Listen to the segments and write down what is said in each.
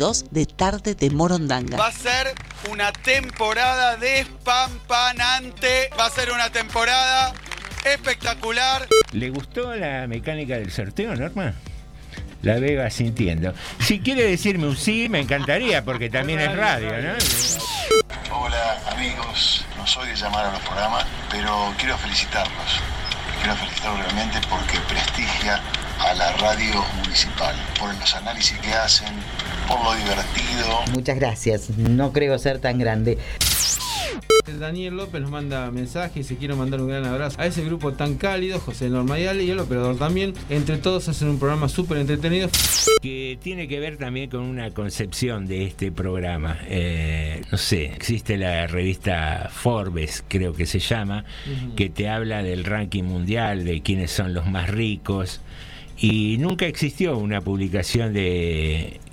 2 de tarde de Morondanga. Va a ser una temporada despampanante. Va a ser una temporada espectacular. ¿Le gustó la mecánica del sorteo, Norma? La veo sintiendo. Si quiere decirme un sí, me encantaría, porque también es radio, ¿no? Hola amigos, no soy de llamar a los programas, pero quiero felicitarlos. Quiero felicitarlos realmente porque prestigia a la radio municipal, por los análisis que hacen, por lo divertido. Muchas gracias, no creo ser tan grande. Daniel López nos manda mensaje y se quiere mandar un gran abrazo a ese grupo tan cálido, José Norma y el operador también. Entre todos hacen un programa súper entretenido. Que tiene que ver también con una concepción de este programa. Eh, no sé, existe la revista Forbes, creo que se llama, que te habla del ranking mundial, de quiénes son los más ricos. Y nunca existió una publicación de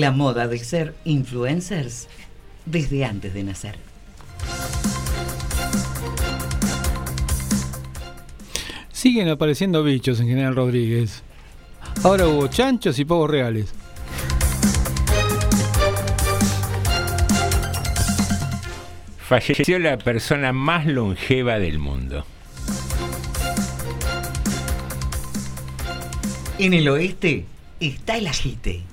La moda de ser influencers desde antes de nacer. Siguen apareciendo bichos en General Rodríguez. Ahora hubo chanchos y pavos reales. Falleció la persona más longeva del mundo. En el oeste está el agite.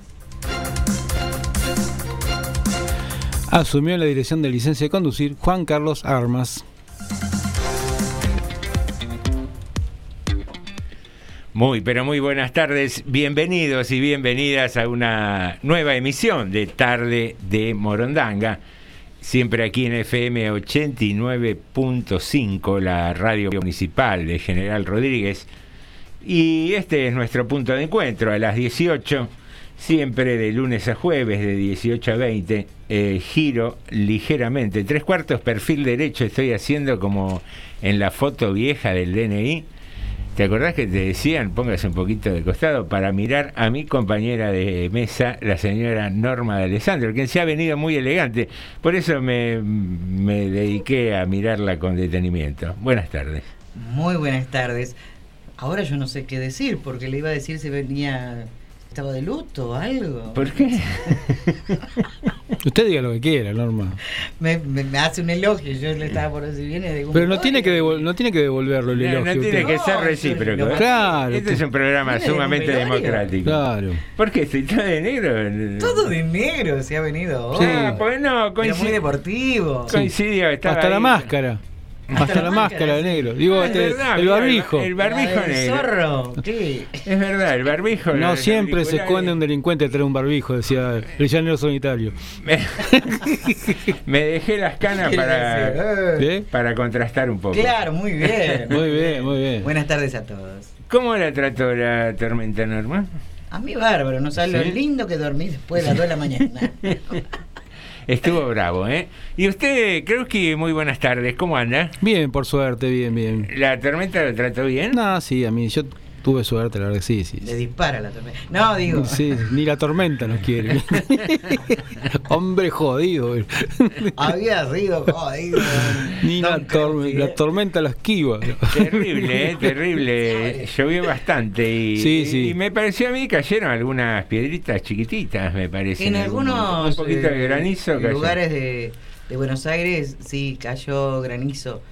Asumió la dirección de licencia de conducir Juan Carlos Armas. Muy, pero muy buenas tardes. Bienvenidos y bienvenidas a una nueva emisión de Tarde de Morondanga. Siempre aquí en FM 89.5, la radio municipal de General Rodríguez. Y este es nuestro punto de encuentro a las 18, siempre de lunes a jueves, de 18 a 20. eh, giro ligeramente, tres cuartos perfil derecho estoy haciendo como en la foto vieja del DNI. ¿Te acordás que te decían, póngase un poquito de costado, para mirar a mi compañera de mesa, la señora Norma de Alessandro, quien se ha venido muy elegante? Por eso me, me dediqué a mirarla con detenimiento. Buenas tardes. Muy buenas tardes. Ahora yo no sé qué decir, porque le iba a decir si venía, estaba de luto o algo. ¿Por qué? Usted diga lo que quiera, Norma. Me, me- me hace un elogio, yo le estaba por decir viene de Pero no tiene que, devol- no tiene que devolverlo el No, no elogio. tiene usted. que ser recíproco. ¿eh? Claro. Este es un programa de sumamente democrático. Claro. ¿Por qué? ¿Estoy todo de negro? Todo de negro se ha venido hoy. Sí. Ah, pues no, Era muy coincidió. deportivo. coincidió Hasta la máscara. Hasta la máscara de negro. Digo, Es este, verdad, el barbijo. El barbijo del negro. zorro. ¿Qué? Es verdad, el barbijo. No siempre se esconde un delincuente detrás de un barbijo, decía el llanero solitario. Me, me dejé las canas para, ¿Eh? para contrastar un poco. Claro, muy bien. Muy bien, muy bien. Buenas tardes a todos. ¿Cómo la trató la tormenta normal? A mí bárbaro, no sabes ¿Sí? lo lindo que dormí después de las 2 de la mañana. Estuvo bravo, ¿eh? Y usted, creo que muy buenas tardes, ¿cómo anda? Bien, por suerte, bien, bien. ¿La tormenta lo trató bien? No, sí, a mí, yo tuve suerte, la verdad que sí, sí. Le dispara la tormenta. No, digo. Sí, ni la tormenta nos quiere. Hombre jodido. Había sido jodido. Ni la, Don tor- Causi, la ¿eh? tormenta la esquiva. Terrible, ¿eh? terrible. Llovió bastante y, Sí, sí. y me pareció a mí cayeron algunas piedritas chiquititas, me parece. En algunos Un poquito de eh, granizo cayó. lugares de, de Buenos Aires sí cayó granizo.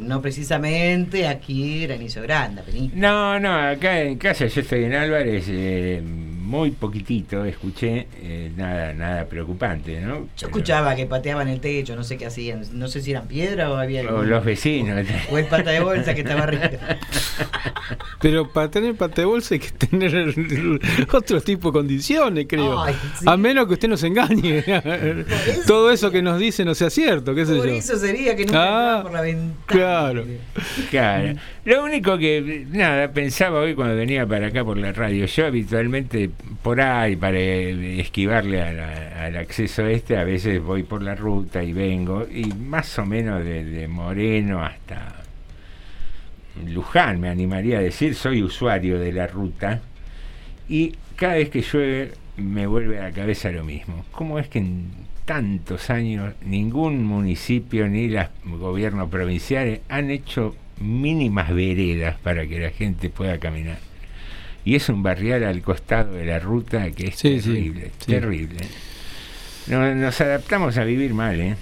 No precisamente aquí granizo grande. No, no, acá en casa yo estoy en Álvarez, eh, muy poquitito escuché, eh, nada nada preocupante, ¿no? Yo Pero- escuchaba que pateaban el techo, no sé qué hacían. No sé si eran piedra o había. O algún- los vecinos. O el pata de bolsa que estaba arriba. Pero para tener pata de bolsa hay que tener otro tipo de condiciones, creo. Ay, sí. A menos que usted nos engañe. Todo eso que nos dice no sea cierto, qué sé Por yo. eso sería que nunca Ah, por la ventana. Claro. Claro. Lo único que, nada, pensaba hoy cuando venía para acá por la radio, yo habitualmente por ahí, para esquivarle a la- al acceso este, a veces voy por la ruta y vengo, y más o menos desde Moreno hasta Luján, me animaría a decir, soy usuario de la ruta, y cada vez que llueve me vuelve a la cabeza lo mismo. ¿Cómo es que en tantos años ningún municipio ni los gobiernos provinciales han hecho mínimas veredas para que la gente pueda caminar? Y es un barrial al costado de la ruta que es Sí, sí, terrible, sí. terrible. No- nos adaptamos a vivir mal, ¿eh?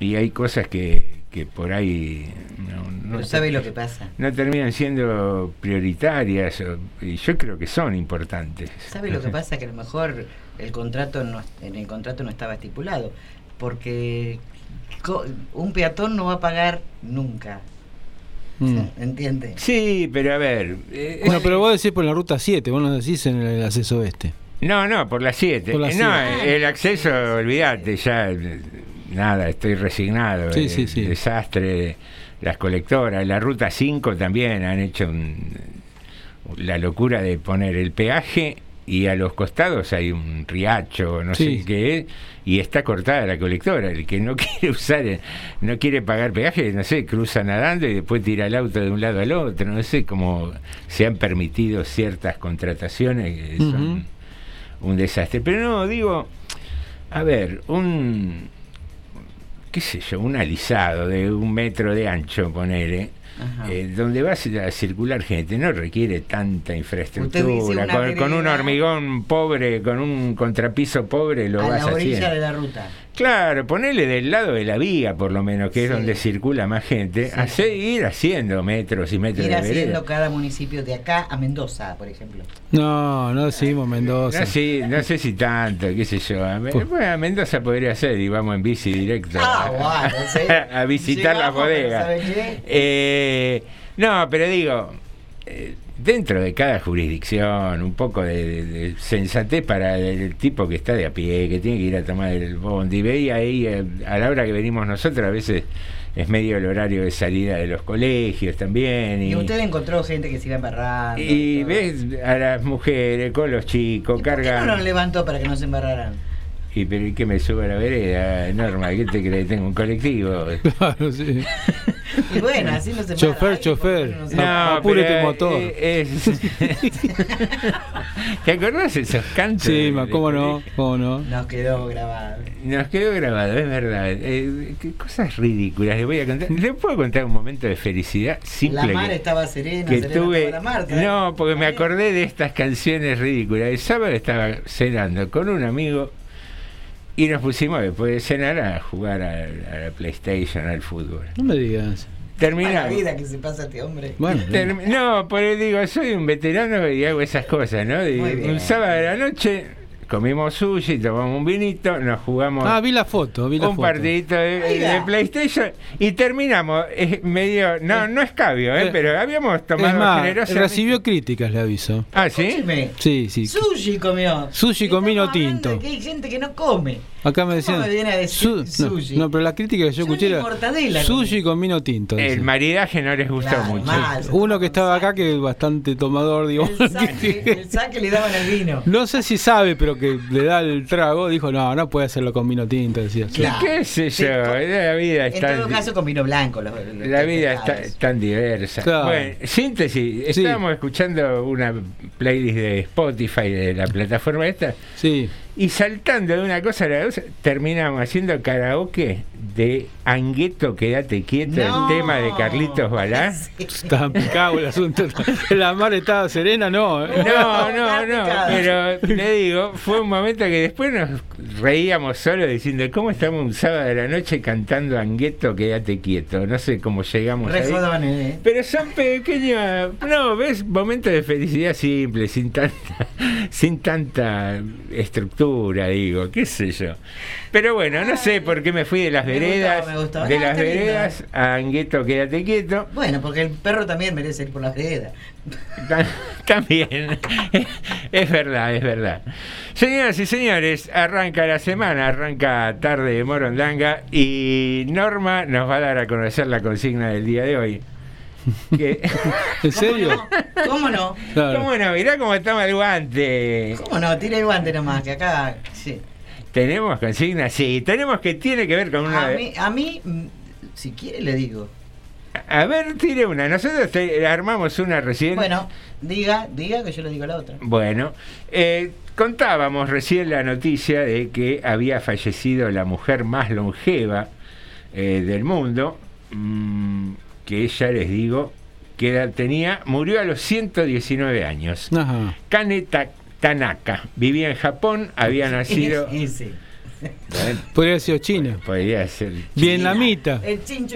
Y hay cosas que, que por ahí no, no Pero ¿sabe lo que pasa? no terminan siendo prioritarias o- y yo creo que son importantes. ¿Sabe lo que pasa? Que a lo mejor el contrato no, en el contrato no estaba estipulado. Porque co- un peatón no va a pagar nunca. Mm. ¿Entiende? Sí, pero a ver. eh, Bueno, pero vos decís por la ruta 7, vos no decís en el acceso este. No, no, por las 7. Por No, siete. el acceso, olvídate, ya eh, nada, estoy resignado. Sí, el sí, sí. desastre, las colectoras, la ruta 5 también han hecho un- la locura de poner el peaje y a los costados hay un riacho, no Sí. sé qué es, y está cortada la colectora. El que no quiere usar, no quiere pagar peaje, no sé, cruza nadando y después tira el auto de un lado al otro, no sé, como se han permitido ciertas contrataciones que son un desastre. Pero no, digo, a ver, un, qué sé yo, un alisado de un metro de ancho, ponele. Eh, donde va a circular gente, no requiere tanta infraestructura. Con, con un hormigón pobre, con un contrapiso pobre, lo a vas la orilla haciendo. de la ruta. Claro, ponele del lado de la vía, por lo menos, que es donde circula más gente, Sí. hace ir haciendo metros y metros Ir de vereda. haciendo cada municipio de acá a Mendoza, por ejemplo. No, no decimos Mendoza. No, sí, no sé si tanto, qué sé yo. A, Me- Pues- bueno, a Mendoza podría ser y vamos en bici directo Ah, a, bueno, sí. a visitar la Llegamos, bodega. Eh, no, pero digo, eh, dentro de cada jurisdicción, un poco de, de- de sensatez para el tipo que está de a pie, que tiene que ir a tomar el bondi. Veía ahí, eh, a la hora que venimos nosotros, a veces es medio el horario de salida de los colegios también. Y usted encontró gente que se iba embarrando. y todo. ves a las mujeres con los chicos ¿Y por qué no cargando. levantó para que no se embarraran? Y pero ¿y qué me subo a la vereda? Norma, ¿qué te crees? Tengo un colectivo. Claro, sí. Y bueno, así no se Chofer, chofer. No, se- apure pero, tu motor. eh, es- ¿Te acordás esos cantos? Sí, de- ma, de cómo no, cómo no. Nos quedó grabado. Nos quedó grabado, es verdad. Eh, qué cosas ridículas. Les voy a contar. ¿Les puedo contar un momento de felicidad simple? La mar que- estaba serena, que serena tuve la mar. no porque me acordé de estas canciones ridículas el sábado estaba cenando con un amigo y nos pusimos después de cenar a jugar a, a la PlayStation al fútbol No me digas. Mala terminamos vida que se pasa este hombre. Bueno, no, por eso digo, soy un veterano y hago esas cosas, ¿no? Y Muy bien. un sábado de la noche comimos sushi, tomamos un vinito, nos jugamos Ah, vi la foto, vi la un foto. partidito de, PlayStation y terminamos eh, medio, no, no es cabio, eh, Eh, pero habíamos tomado más, generosamente. recibió críticas, le aviso. Ah, ¿sí? Escúcheme, Sí, sí. Sushi comió. Sushi con vino Estamos hablando tinto. Que hay gente que no come. Acá me ¿Cómo decían. me viene a decir Su- sushi? No, no, pero la crítica que yo escuché era sushi con vino tinto. El dice. maridaje no les gustó Claro, mucho. mal. Uno que estaba acá que es bastante tomador, digo. El saque, el saque le daban el vino. No sé si sabe, pero que le da el trago, dijo, no, no puede hacerlo con vino tinto, decía. Claro. ¿Qué sé yo? Sí, la vida En está todo caso con vino blanco. Los, los- La vida está tan diversa. Claro. Bueno, síntesis. Sí. Estábamos escuchando una playlist de Spotify de la plataforma esta Sí. Y saltando de una cosa a la otra terminamos haciendo karaoke de Angueto, quédate quieto, No. el tema de Carlitos Balá. Sí. Estaba picado el asunto. La mar estaba serena, no. ¿eh? No, no, Está no, pero le digo, fue un momento que después nos reíamos solo diciendo, ¿cómo estamos un sábado de la noche cantando Angueto, quédate quieto? No sé cómo llegamos Re ahí. jodones, ¿eh? Pero son pequeños, no, ves, momentos de felicidad simple, sin tanta, sin tanta estructura, digo, qué sé yo. Pero bueno, no sé por qué me fui de las Me veredas, me de Ah, las lindo. veredas a Angueto, quédate quieto. Bueno, porque el perro también merece ir por la vereda. Ta- También, es verdad, es verdad. Señoras y señores, arranca la semana, arranca tarde de Morondanga y Norma nos va a dar a conocer la consigna del día de hoy. Que, ¿En serio? ¿Cómo no? Claro. ¿Cómo no? Mirá cómo toma el guante. ¿Cómo no? Tira el guante nomás, que acá. Sí. ¿Tenemos consigna? Sí, tenemos que tiene que ver con una... A mí, a mí, mm, si quiere, le digo. A ver, tire una. Nosotros te- armamos una recién. Bueno, diga, diga que yo le digo la otra. Bueno, eh, contábamos recién la noticia de que había fallecido la mujer más longeva eh, del mundo, mm, que ya les digo que edad tenía, murió a los 119 años. Ajá. Kane Ta- Tanaka vivía en Japón, había nacido... Sí, sí. Bueno, Podría haber sido China. podría ser... Vietnamita. El chin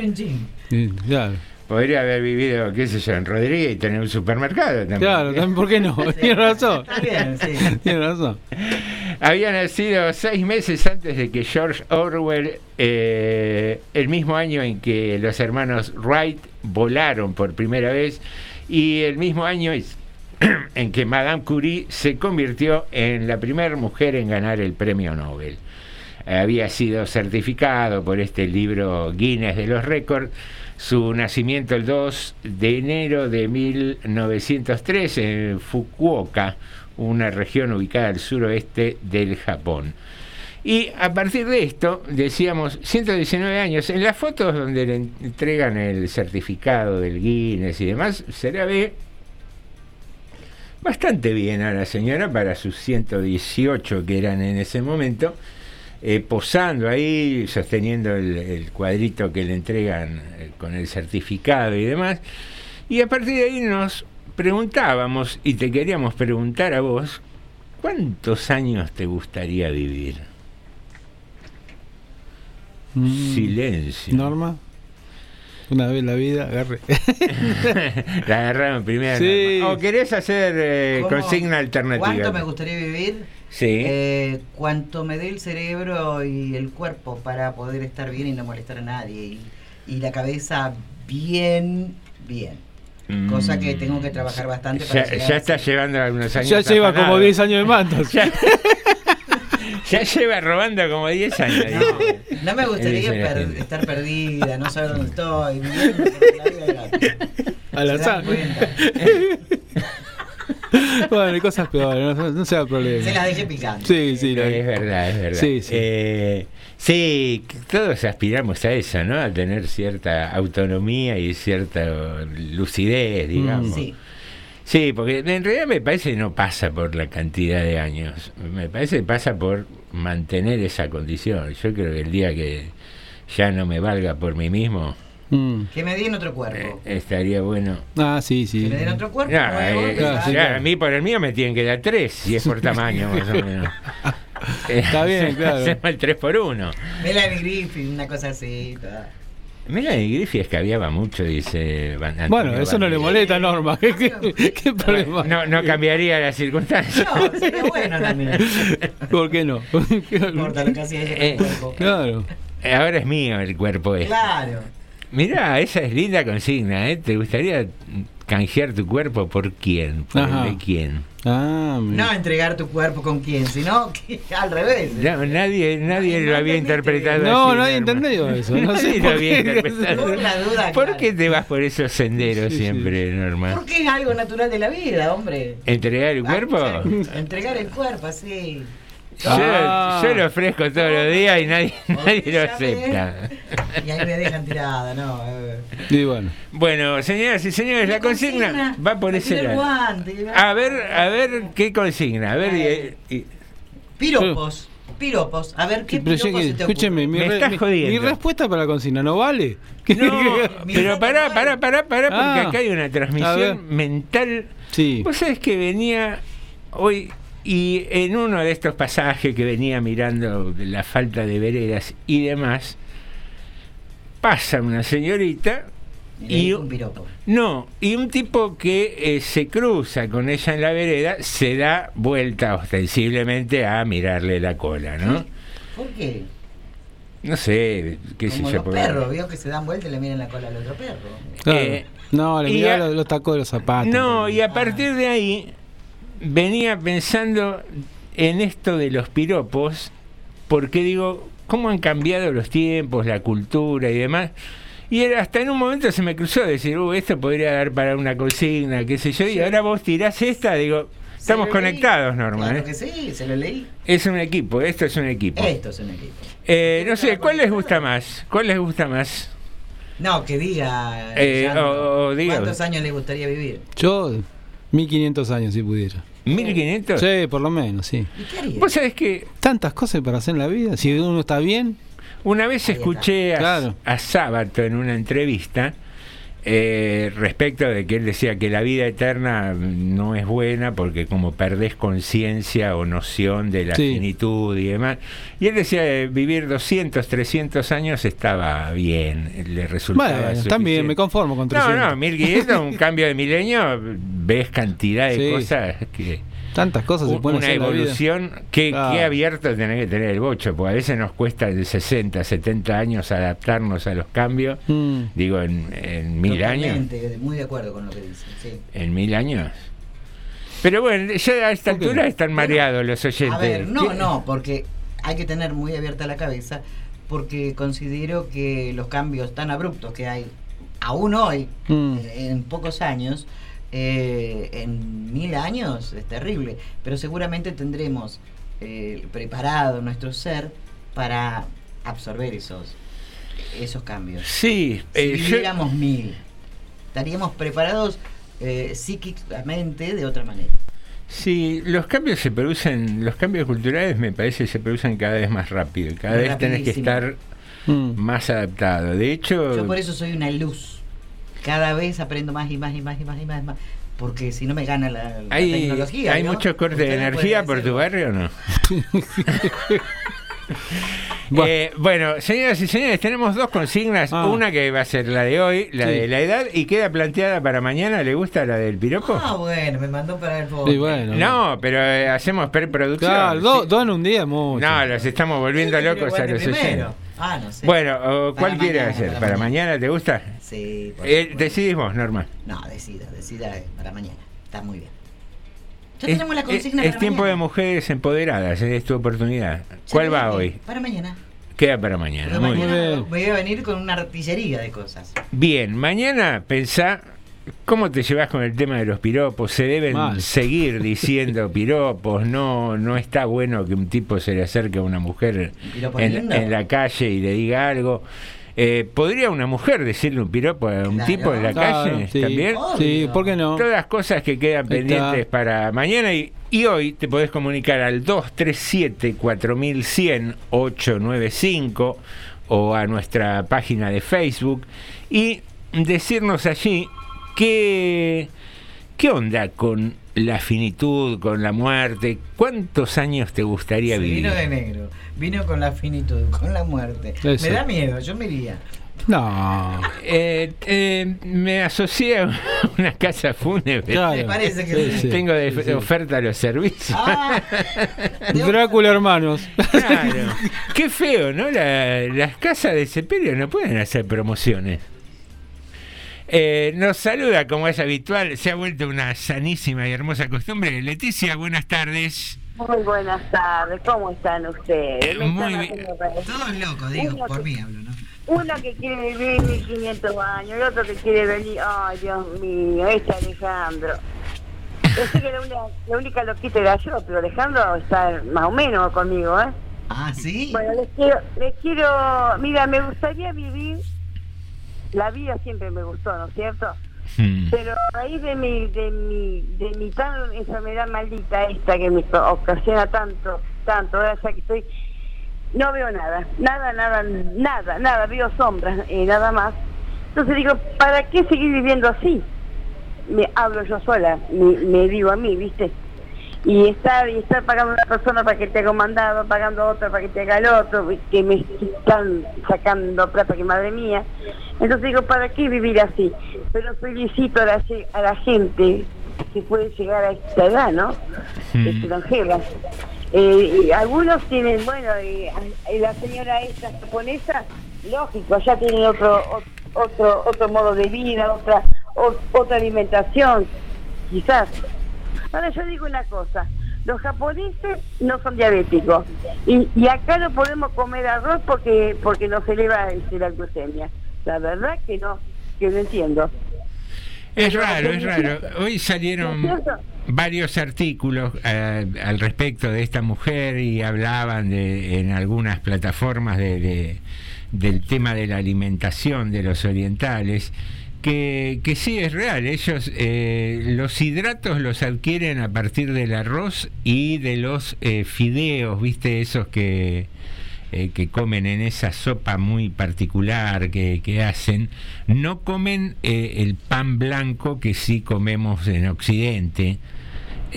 Claro, Podría haber vivido, qué sé yo, en Rodríguez y tener un supermercado también. claro, también, ¿por qué no? Tiene razón. Está bien, sí. Tiene razón. Había nacido seis meses antes de que George Orwell, eh, el mismo año en que los hermanos Wright volaron por primera vez, y el mismo año es- en que Madame Curie se convirtió en la primera mujer en ganar el premio Nobel. Había sido certificado por este libro Guinness de los récords su nacimiento el 2 de enero de 1903 en Fukuoka, una región ubicada al suroeste del Japón. Y a partir de esto, decíamos, 119 años, en las fotos donde le entregan el certificado del Guinness y demás, se la ve bastante bien a la señora para sus 118 que eran en ese momento, eh, posando ahí, sosteniendo el, el cuadrito que le entregan eh, con el certificado y demás. Y a partir de ahí nos preguntábamos, y te queríamos preguntar a vos, ¿cuántos años te gustaría vivir? Mm, Silencio. Norma. Una vez en la vida, agarre. la agarraron primero. Sí. ¿O querés hacer eh, consigna alternativa? ¿Cuánto me gustaría vivir? Sí. Eh, cuanto me dé el cerebro y el cuerpo para poder estar bien y no molestar a nadie. Y, y la cabeza bien, bien. Cosa que tengo que trabajar bastante para Ya, está llevando algunos años. Ya lleva como afanado. 10 años de mantos. Ya, ya lleva robando como 10 años. No, no me gustaría per- gente. estar perdida, no saber dónde estoy. Al ¿Se dan azar. bueno, hay cosas peores, no, no sea problema. Se las dejé picando. Sí, sí, la- Es verdad, es verdad. Sí, sí. Eh, sí, todos aspiramos a eso, ¿no? A tener cierta autonomía y cierta lucidez, digamos. Mm. Sí. Sí, porque en realidad me parece que no pasa por la cantidad de años. Me parece que pasa por mantener esa condición. Yo creo que el día que ya no me valga por mí mismo, Mm. Que me den otro cuerpo. eh, estaría bueno. Ah, sí, Que sí. me den otro cuerpo. No, nuevo, eh, claro, sí, ya, a mí por el mío me tienen que dar tres, si es por tamaño más o menos. Eh, Está bien, claro. Hacemos el 3 por 1. Melanie Griffin, una cosa así. toda. Melanie Griffith escabiaba mucho, dice Van- Antonio Bueno, eso no le molesta a Norma. ¿Qué, qué- qué problema? No, no cambiaría las circunstancias. No, sería bueno también. ¿Por qué no? No importa lo que hacía ella con Eh, el cuerpo. Claro. Ahora es mío el cuerpo este. Claro. Mirá, esa es linda consigna, ¿eh? ¿Te gustaría canjear tu cuerpo por quién? ¿Por el Ajá. de quién? Ah, mira. No entregar tu cuerpo con quién, sino que al revés. No, nadie nadie lo había interpretado No, así. nadie entendió eso, no sé Nadie lo había interpretado. Por la duda, ¿Por claro. qué te vas por esos senderos Sí, sí. siempre, Norma? Porque es algo natural de la vida, hombre. ¿Entregar el cuerpo? Ah, Entregar el cuerpo, así. Yo, Ah. yo lo ofrezco todos los días y nadie, nadie lo acepta. Y ahí me dejan tirada, no. eh. Y bueno. Bueno, señoras y señores, la, consigna, va por ese lado. guante, A ver, a ver qué consigna. A ver, Eh. y- y- Piropos. Piropos. A ver, ¿qué yo piropos que- se te escúcheme, mi, Me re- estás mi- jodiendo. mi respuesta para la consigna no vale. ¿Qué- No, pero pará, no pará, pará, pará, porque Ah. acá hay una transmisión mental. Sí. Vos sabés que venía hoy y en uno de estos pasajes que venía mirando la falta de veredas y demás, pasa una señorita Y le y dijo un piropo. no, y un tipo que eh, se cruza con ella en la vereda se da vuelta ostensiblemente a mirarle la cola, ¿no? ¿Por qué? No sé, qué sé Como yo. los perros, vio que se dan vuelta y le miran la cola al otro perro. Claro. Eh, no, le a- los, los tacos de los zapatos. No, y a Ah. partir de ahí venía pensando en esto de los piropos, porque digo, ¿cómo han cambiado los tiempos, la cultura y demás? Y era- hasta en un momento se me cruzó decir, uh, esto podría dar para una consigna, qué sé yo, y ahora vos tirás esta, digo, estamos conectados, Norma. Claro ¿eh? que sí, se lo leí. Es un equipo, esto es un equipo. Esto es un equipo. Eh, no sé, ¿cuál les gusta más? ¿Cuál les gusta más? No, que diga. Eh, Sandro, o- o diga. ¿Cuántos años le gustaría vivir? Yo, 1500 años si pudiera. ¿1500? Sí, por lo menos, sí. Vos sabés que Tantas cosas para hacer en la vida. Si uno está bien, Una vez escuché a, Claro. a Sábato en una entrevista eh, respecto de que él decía que la vida eterna no es buena porque como perdés conciencia o noción de la Sí. finitud y demás. Y él decía eh, vivir 200, 300 años estaba bien, le resultaba bueno, también me conformo con No, 300. no, 1500, un cambio de milenio, ves cantidad de Sí. cosas que Tantas cosas se pueden una hacer evolución que, que abierto tenés que tener el bocho, porque a veces nos cuesta de 60, 70 años adaptarnos a los cambios, Mm. digo, en, en mil años. Muy de acuerdo con lo que dice. Sí. En mil años. Pero bueno, ya a esta ¿Por qué altura están mareados los oyentes. A ver, no, ¿Qué- no, porque hay que tener muy abierta la cabeza, porque considero que los cambios tan abruptos que hay, aún hoy, Mm. eh, en pocos años, eh, en mil años, es terrible, pero seguramente tendremos eh, preparado nuestro ser para absorber esos, esos cambios. Sí, Si eh, yo- viviéramos mil, estaríamos preparados eh, psíquicamente de otra manera. sí, los cambios se producen, los cambios culturales me parece que se producen cada vez más rápido, y cada Muy vez tenés que estar Mm. más adaptado. De hecho, Yo por eso soy una luz. Cada vez aprendo más y más y más y más y más. y más, porque si no me gana la, la hay, tecnología. hay ¿no? muchos cortes de energía por tu barrio o no? Bueno. Eh, bueno, señoras y señores, tenemos dos consignas. Ah. Una que va a ser la de hoy, la Sí. de la edad, y queda planteada para mañana. ¿Le gusta la del piropo? Ah, bueno, me mandó para el bueno. no, pero eh, hacemos preproducción. Claro, dos sí. en un día es mucho. No, los estamos volviendo ¿Quién quiere locos a los. Ah, no sé. Bueno, o Para ¿cuál quiere mañana, hacer? para ¿Para mañana. mañana te gusta? Sí, por Eh, decidís vos, Norma. No, decida, decida eh, para mañana. Está muy bien. Ya Es, tenemos la es- consigna es para tiempo de mujeres empoderadas, es tu oportunidad. Ya ¿Cuál va viene, hoy? Para mañana. Queda para mañana. Muy mañana bien. voy a venir con una artillería de cosas. Bien, mañana pensá cómo te llevas con el tema de los piropos. Se deben Mal. seguir diciendo piropos. No, no está bueno que un tipo se le acerque a una mujer en la calle y le diga algo. Eh, ¿Podría una mujer decirle un piropo a un Claro. tipo en la Claro, calle sí. también? Sí. ¿por qué no? Todas cosas que quedan pendientes está. para mañana y, y hoy te podés comunicar al 237-4100-895 o a nuestra página de Facebook y decirnos allí qué, qué onda con la finitud, con la muerte, cuántos años te gustaría vivir. vino de negro. Vino con la finitud, con la muerte. Eso. Me da miedo, yo me iría. No. Eh, eh, me asocié a una casa fúnebre. Claro. Me parece que Sí, sí. Tengo de Sí, sí. oferta los servicios. Ah, Drácula hermanos. Claro. Qué feo, ¿no? La- las casas de sepelio no pueden hacer promociones. Eh, nos saluda, como es habitual, se ha vuelto una sanísima y hermosa costumbre. Leticia, buenas tardes. Muy buenas tardes, ¿cómo están ustedes? Eh, Me muy están bien. todos locos, digo, por mí hablo, ¿no? Uno que quiere vivir 1500 años, el otro que quiere venir, ay Dios mío, este Alejandro. Yo sé que la única, la única loquita era yo, pero Alejandro está más o menos conmigo, ¿eh? Ah, sí. Bueno, les quiero, les quiero, mira, me gustaría vivir, la vida siempre me gustó, ¿no es cierto? Hmm. Pero a raíz de mi, de mi, de mi tan enfermedad maldita esta que me ocasiona tanto, tanto, ahora ya que estoy, no veo nada, nada, nada, nada, nada, veo sombras, eh, nada más. Entonces digo, ¿para qué seguir viviendo así? Me hablo yo sola, me, me digo a mí, ¿viste? Y estar, y estar pagando a una persona para que te haga un mandado, pagando a otra para que te haga el otro, que me están sacando plata que madre mía. Entonces digo, ¿para qué vivir así? Pero felicito a la, a la gente que puede llegar a esta edad, ¿no? Mm. Extranjera. Eh, y algunos tienen, bueno, y, y la señora esta japonesa, lógico, ya tienen otro ot- otro otro modo de vida, otra o- otra alimentación, quizás. Ahora yo digo una cosa, los japoneses no son diabéticos y, acá no podemos comer arroz porque porque nos eleva este, la glucemia. La verdad que no, que no entiendo. Es raro, es raro. Hoy salieron varios artículos eh, al respecto de esta mujer y hablaban de, en algunas plataformas de, de- del tema de la alimentación de los orientales. Que, que sí es real, ellos eh, los hidratos los adquieren a partir del arroz y de los eh, fideos, viste, esos que, eh, que comen en esa sopa muy particular que, que hacen, no comen eh, el pan blanco que sí comemos en Occidente.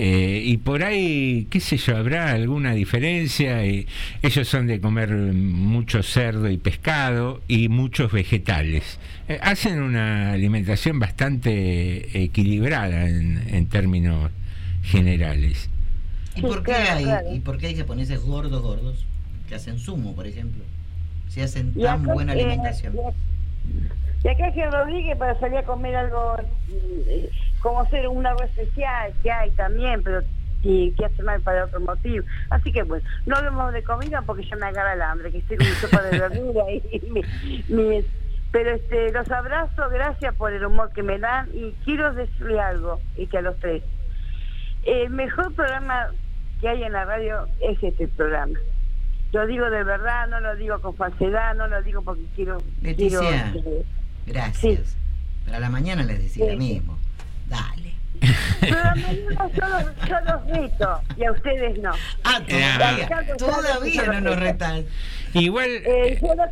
Eh, y por ahí, qué sé yo, habrá alguna diferencia. Eh, ellos son de comer mucho cerdo y pescado y muchos vegetales. Eh, hacen una alimentación bastante equilibrada en, en términos generales. ¿Y por qué hay, y por qué hay japoneses gordos, gordos, que hacen sumo, por ejemplo? Si hacen tan buena eh, alimentación. Y acá en Rodríguez para salir a comer algo, eh, como hacer un algo especial que hay también, pero que, que hace mal para otro motivo. Así que bueno, no hablemos de comida porque ya me agarra el hambre, que estoy con mi sopa de verdura y mi, mi- pero este, los abrazo, gracias por el humor que me dan y quiero decirle algo, y que a los tres. El mejor programa que hay en la radio es este programa. Lo digo de verdad, no lo digo con falsedad, no lo digo porque quiero... quiero Leticia. Gracias. Pero a la mañana les decía Sí. lo mismo. Dale. Pero a mañana yo los, yo los reto y a ustedes no. Ah, todavía, todavía no nos retan. Igual, Eh, yo lo,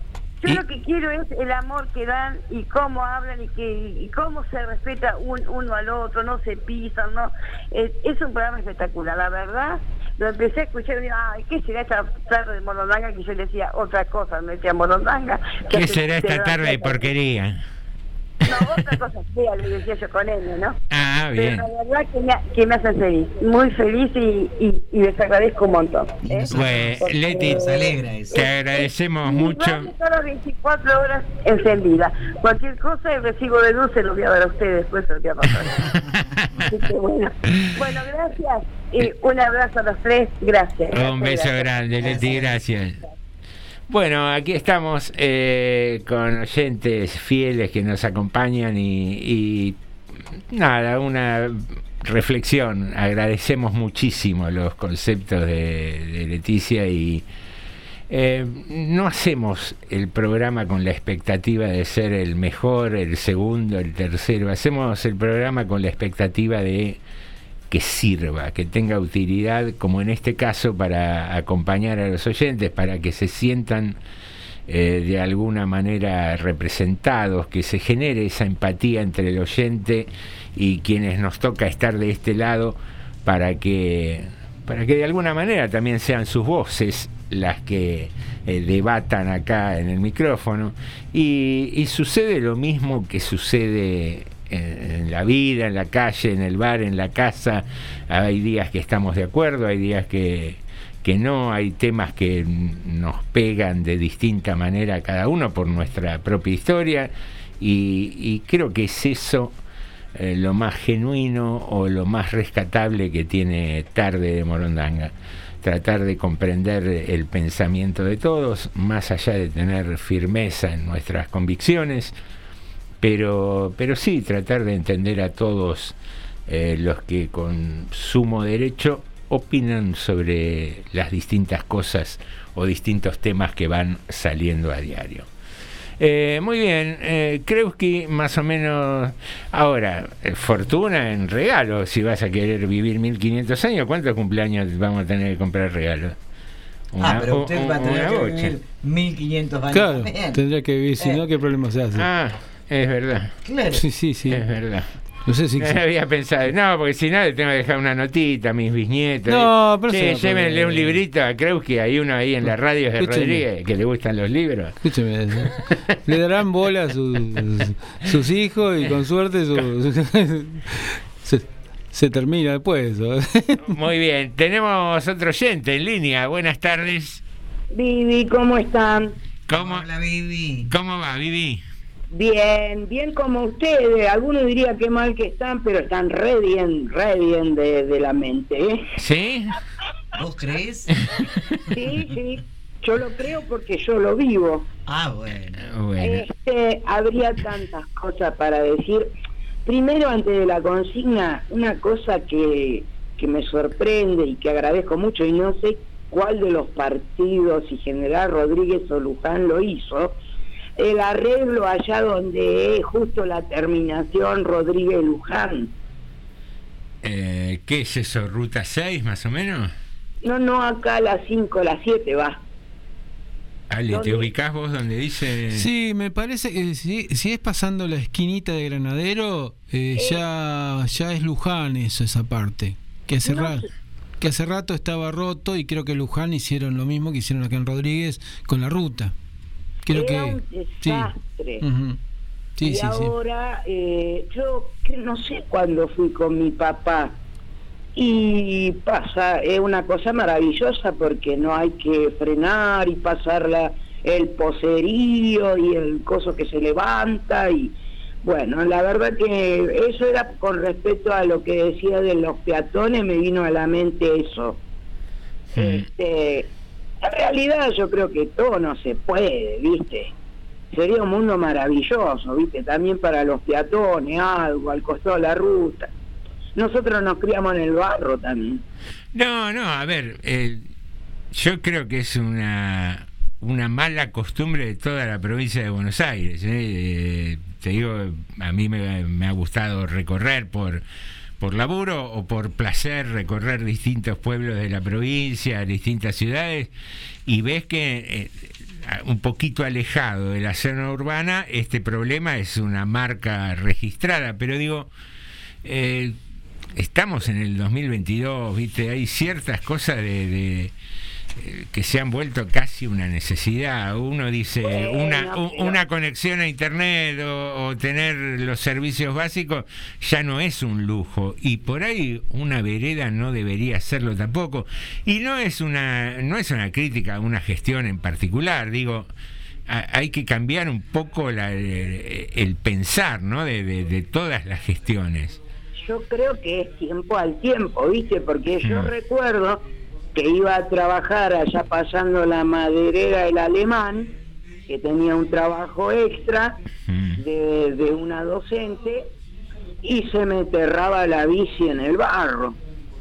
yo y- lo que quiero es el amor que dan y cómo hablan y que y cómo se respeta un, uno al otro, no se pisan, no. Eh, es un programa espectacular, la verdad. Lo empecé a escuchar y digo, ay, ¿qué será esta tarde de Morondanga? Que yo le decía otra cosa, me decía Morondanga. ¿qué se- será se esta tarde de porquería? No, otra cosa fea, le decía yo con él, ¿no? Ah, Pero bien. la verdad que me, que me hacen feliz, muy feliz y, y, y les agradezco un montón. ¿eh? Porque- Leti, Nos alegra eso. te agradecemos Mi mucho. está las 24 horas encendida. Cualquier cosa, el recibo de luz se lo voy a dar a ustedes después, se lo voy a pasar. Así que bueno. bueno, gracias. Y un abrazo a los tres. Gracias. Un beso Gracias. grande, Leti, gracias. Bueno, aquí estamos eh, con oyentes fieles que nos acompañan y, y nada, una reflexión. Agradecemos muchísimo los conceptos de, Leticia y eh, no hacemos el programa con la expectativa de ser el mejor, el segundo, el tercero. Hacemos el programa con la expectativa de que sirva, que tenga utilidad, como en este caso, para acompañar a los oyentes, para que se sientan eh, de alguna manera representados, que se genere esa empatía entre el oyente y quienes nos toca estar de este lado, para que, para que de alguna manera también sean sus voces las que eh, debatan acá en el micrófono. Y, y sucede lo mismo que sucede en, la vida, en la calle, en el bar, en la casa. Hay días que estamos de acuerdo, hay días que, que no, hay temas que nos pegan de distinta manera a cada uno por nuestra propia historia. Y, y creo que es eso eh, lo más genuino o lo más rescatable que tiene Tarde de Morondanga. Tratar de comprender el pensamiento de todos, más allá de tener firmeza en nuestras convicciones, pero, pero sí tratar de entender a todos eh, los que con sumo derecho opinan sobre las distintas cosas o distintos temas que van saliendo a diario. Eh, muy bien, eh, creo que más o menos ahora, eh, fortuna en regalo, si vas a querer vivir 1500 años, ¿cuántos cumpleaños vamos a tener que comprar regalos? ah, pero usted va a tener que vivir 1500 años Claro, también. tendría que vivir, si Eh. no, ¿qué problema se hace? Ah, es verdad. Claro. Sí, sí, sí. Es verdad. No sé si. No había pensado, no, porque si no le tengo que dejar una notita a mis bisnietos. No, pero no llévenle un librito a Kreuski, hay uno ahí en la radio de Escúcheme. Rodríguez que le gustan los libros. Escúcheme, le darán bola a sus, sus hijos y con suerte su- se, se termina después eso. Muy bien, tenemos otro oyente en línea. Buenas tardes. Vivi, ¿cómo están? ¿Cómo, Hola, baby. ¿Cómo va, Vivi? Bien, bien como ustedes. Algunos dirían que mal que están, pero están re bien, re bien de, de la mente. ¿eh? ¿Sí? ¿Vos crees? Sí, sí. Yo lo creo porque yo lo vivo. Ah, bueno. Bueno. Este, habría tantas cosas para decir. Primero, antes de la consigna, una cosa que, que me sorprende y que agradezco mucho, y no sé cuál de los partidos, si General Rodríguez o Luján lo hizo, el arreglo allá donde es justo la terminación Rodríguez-Luján. Eh, ¿Qué es eso? ¿Ruta 6 más o menos? No, no, acá a las 5, las 7 va. Ale, ¿te ubicás vos donde dice...? Sí, me parece que si, si es pasando la esquinita de Granadero, eh, ya, ya es Luján eso, esa parte. Que hace, No ra- sé. que hace rato estaba roto y creo que Luján hicieron lo mismo que hicieron acá en Rodríguez con la ruta. Creo Era que... un sí. desastre. Sí, y sí, sí. ahora, eh, yo que no sé cuándo fui con mi papá. Y pasa, es una cosa maravillosa porque no hay que frenar y pasar la, el poserío y el coso que se levanta. Y bueno, la verdad que eso era con respecto a lo que decía de los peatones, me vino a la mente eso. Mm. Este, en realidad yo creo que todo no se puede, ¿viste? Sería un mundo maravilloso, ¿viste? También para los peatones, algo al costado de la ruta. Nosotros nos criamos en el barro también. No, no, a ver, eh, yo creo que es una, una mala costumbre de toda la provincia de Buenos Aires. ¿eh? Eh, te digo, a mí me, me ha gustado recorrer por, por laburo o por placer, recorrer distintos pueblos de la provincia, distintas ciudades, y ves que... eh, un poquito alejado de la zona urbana, este problema es una marca registrada, pero digo, eh, estamos en el 2022, ¿viste? Hay ciertas cosas de, que se han vuelto casi una necesidad. Uno dice, una, u- pero- una conexión a Internet o, o tener los servicios básicos ya no es un lujo. Y por ahí una vereda no debería serlo tampoco. Y no es una, no es una crítica a una gestión en particular, digo a- hay que cambiar un poco la- el, el pensar ¿no? de, de- de todas las gestiones. Yo creo que es tiempo al tiempo, ¿viste? Porque yo Mm. recuerdo que iba a trabajar allá pasando la maderera del alemán, que tenía un trabajo extra Mm. de, de una docente, y se me enterraba la bici en el barro.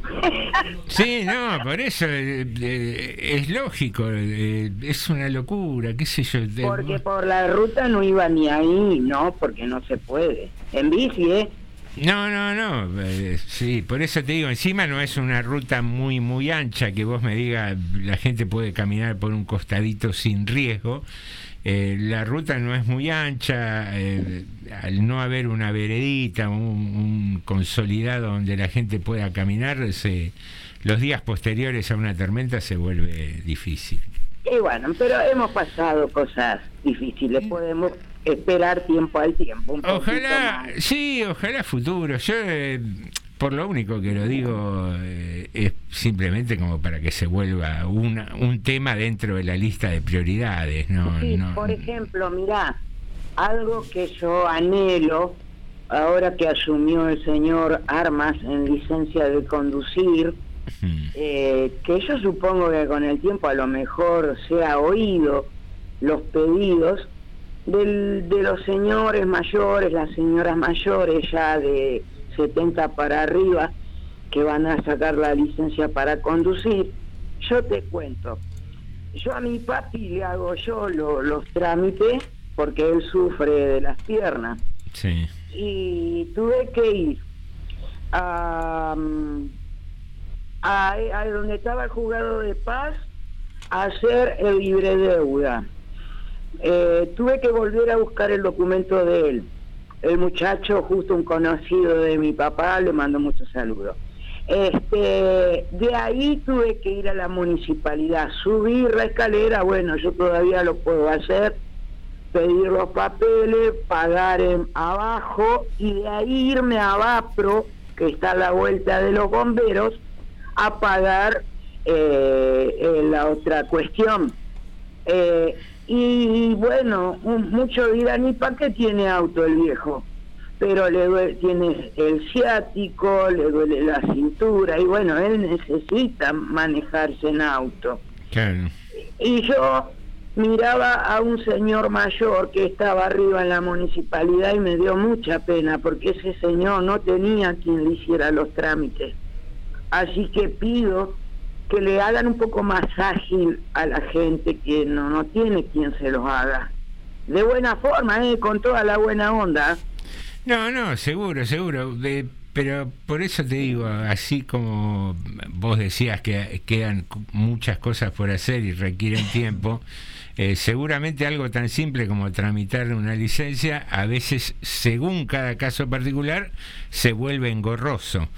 Sí, no, por eso eh, eh, es lógico, eh, es una locura, qué sé yo. Porque por la ruta no iba ni ahí, no, porque no se puede. En bici, ¿eh? No, no, no, eh, sí, por eso te digo, encima no es una ruta muy, muy ancha que vos me digas, la gente puede caminar por un costadito sin riesgo. Eh, la ruta no es muy ancha, eh, al no haber una veredita, un, un consolidado donde la gente pueda caminar, se, los días posteriores a una tormenta se vuelve difícil. Y bueno, pero hemos pasado cosas difíciles, podemos esperar tiempo al tiempo. Ojalá, sí, ojalá futuro. Yo, eh, por lo único que lo digo, eh, es simplemente como para que se vuelva una, un tema dentro de la lista de prioridades. No, Sí, no, por ejemplo, mirá, algo que yo anhelo, ahora que asumió el señor Armas en licencia de conducir, eh, que yo supongo que con el tiempo a lo mejor se ha oído los pedidos del- de los señores mayores, las señoras mayores ya de 70 para arriba, que van a sacar la licencia para conducir. Yo te cuento, yo a mi papi le hago yo lo- los trámites porque él sufre de las piernas Sí. y tuve que ir a, a, a donde estaba el juzgado de paz a hacer el libre deuda. Eh, tuve que volver a buscar el documento de él. El muchacho, justo un conocido de mi papá, le mandó muchos saludos. Este, de ahí tuve que ir a la municipalidad, subir la escalera, bueno, yo todavía lo puedo hacer, pedir los papeles, pagar abajo y de ahí irme a Vapro, que está a la vuelta de los bomberos, a pagar eh, la otra cuestión. Eh, y bueno, un- muchos dirán, ¿y para qué tiene auto el viejo? Pero le duele, tiene el ciático, le duele la cintura y bueno, él necesita manejarse en auto. Claro. Y yo miraba a un señor mayor que estaba arriba en la municipalidad y me dio mucha pena porque ese señor no tenía quien le hiciera los trámites. Así que pido que le hagan un poco más ágil a la gente que no, no tiene quien se los haga. De buena forma, ¿eh? con toda la buena onda. No, no, seguro, seguro. De- pero por eso te digo, así como vos decías que quedan muchas cosas por hacer y requieren tiempo, eh, seguramente algo tan simple como tramitar una licencia, a veces, según cada caso particular, se vuelve engorroso.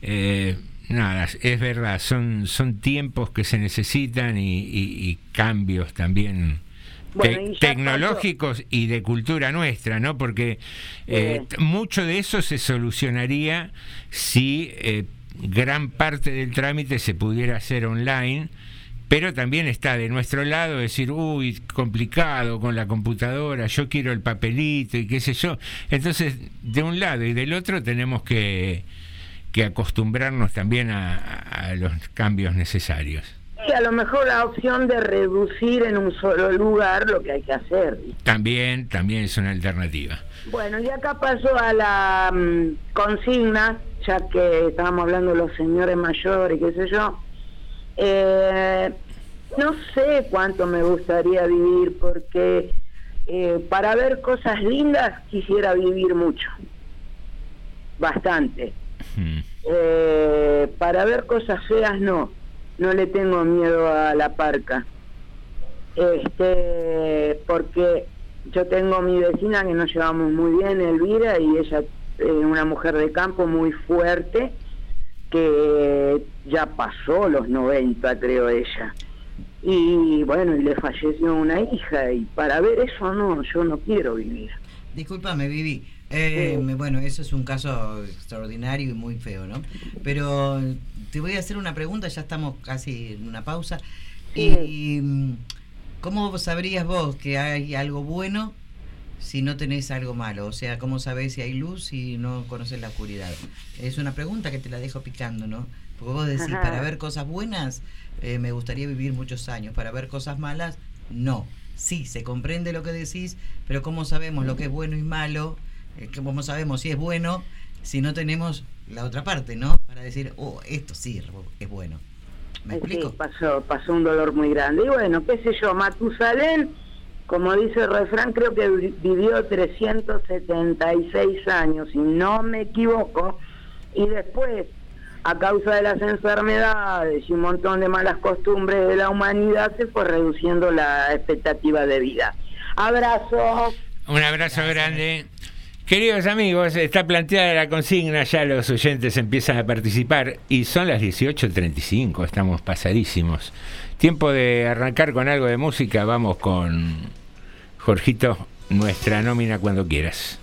Eh, nada, es verdad, son, son tiempos que se necesitan y, y- y cambios también Bueno, y tecnológicos y de cultura nuestra, ¿no? Porque eh, mucho de eso se solucionaría si eh, gran parte del trámite se pudiera hacer online. Pero también está de nuestro lado decir, uy, complicado con la computadora, yo quiero el papelito y qué sé yo. Entonces, de un lado y del otro tenemos que, que acostumbrarnos también a, los cambios necesarios. Y a lo mejor la opción de reducir en un solo lugar lo que hay que hacer. También, también es una alternativa. Bueno, y acá pasó a la mm, consigna, ya que estábamos hablando de los señores mayores, qué sé yo. Eh, no sé cuánto me gustaría vivir, porque eh, para ver cosas lindas quisiera vivir mucho, bastante. Eh, para ver cosas feas no, no le tengo miedo a la parca. Este, porque yo tengo mi vecina que nos llevamos muy bien, Elvira, y ella es una mujer de campo muy fuerte, que ya pasó los 90, creo ella. Y bueno, y le falleció una hija, y para ver eso no, yo no quiero vivir. Discúlpame, Vivi. Eh, me- bueno, eso es un caso extraordinario y muy feo, ¿no? Pero te voy a hacer una pregunta, ya estamos casi en una pausa. Y, mm, ¿Cómo sabrías vos que hay algo bueno si no tenés algo malo? O sea, ¿cómo sabés si hay luz si no conoces la oscuridad? Es una pregunta que te la dejo picando, ¿no? Porque vos decís, Ajá. para ver cosas buenas eh, me gustaría vivir muchos años, para ver cosas malas, no. Sí, se comprende lo que decís, pero ¿cómo sabemos lo que es bueno y malo? Eh, que ¿Cómo sabemos si es bueno si no tenemos la otra parte, ¿no? Para decir, oh, esto sí es bu- es bueno. ¿Me explico? Sí, pasó, pasó un dolor muy grande. Y bueno, qué sé yo, Matusalén, como dice el refrán, creo que vi- vivió 376 años, si no me equivoco, y después, a causa de las enfermedades y un montón de malas costumbres de la humanidad, se fue reduciendo la expectativa de vida. Abrazos. Un abrazo grande. Queridos amigos, está planteada la consigna, ya los oyentes empiezan a participar y son las 18.35, estamos pasadísimos. Tiempo de arrancar con algo de música, vamos con Jorgito, nuestra nómina cuando quieras.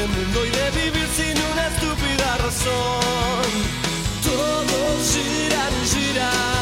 Este mundo y de vivir sin una estúpida razón. Todos giran, giran,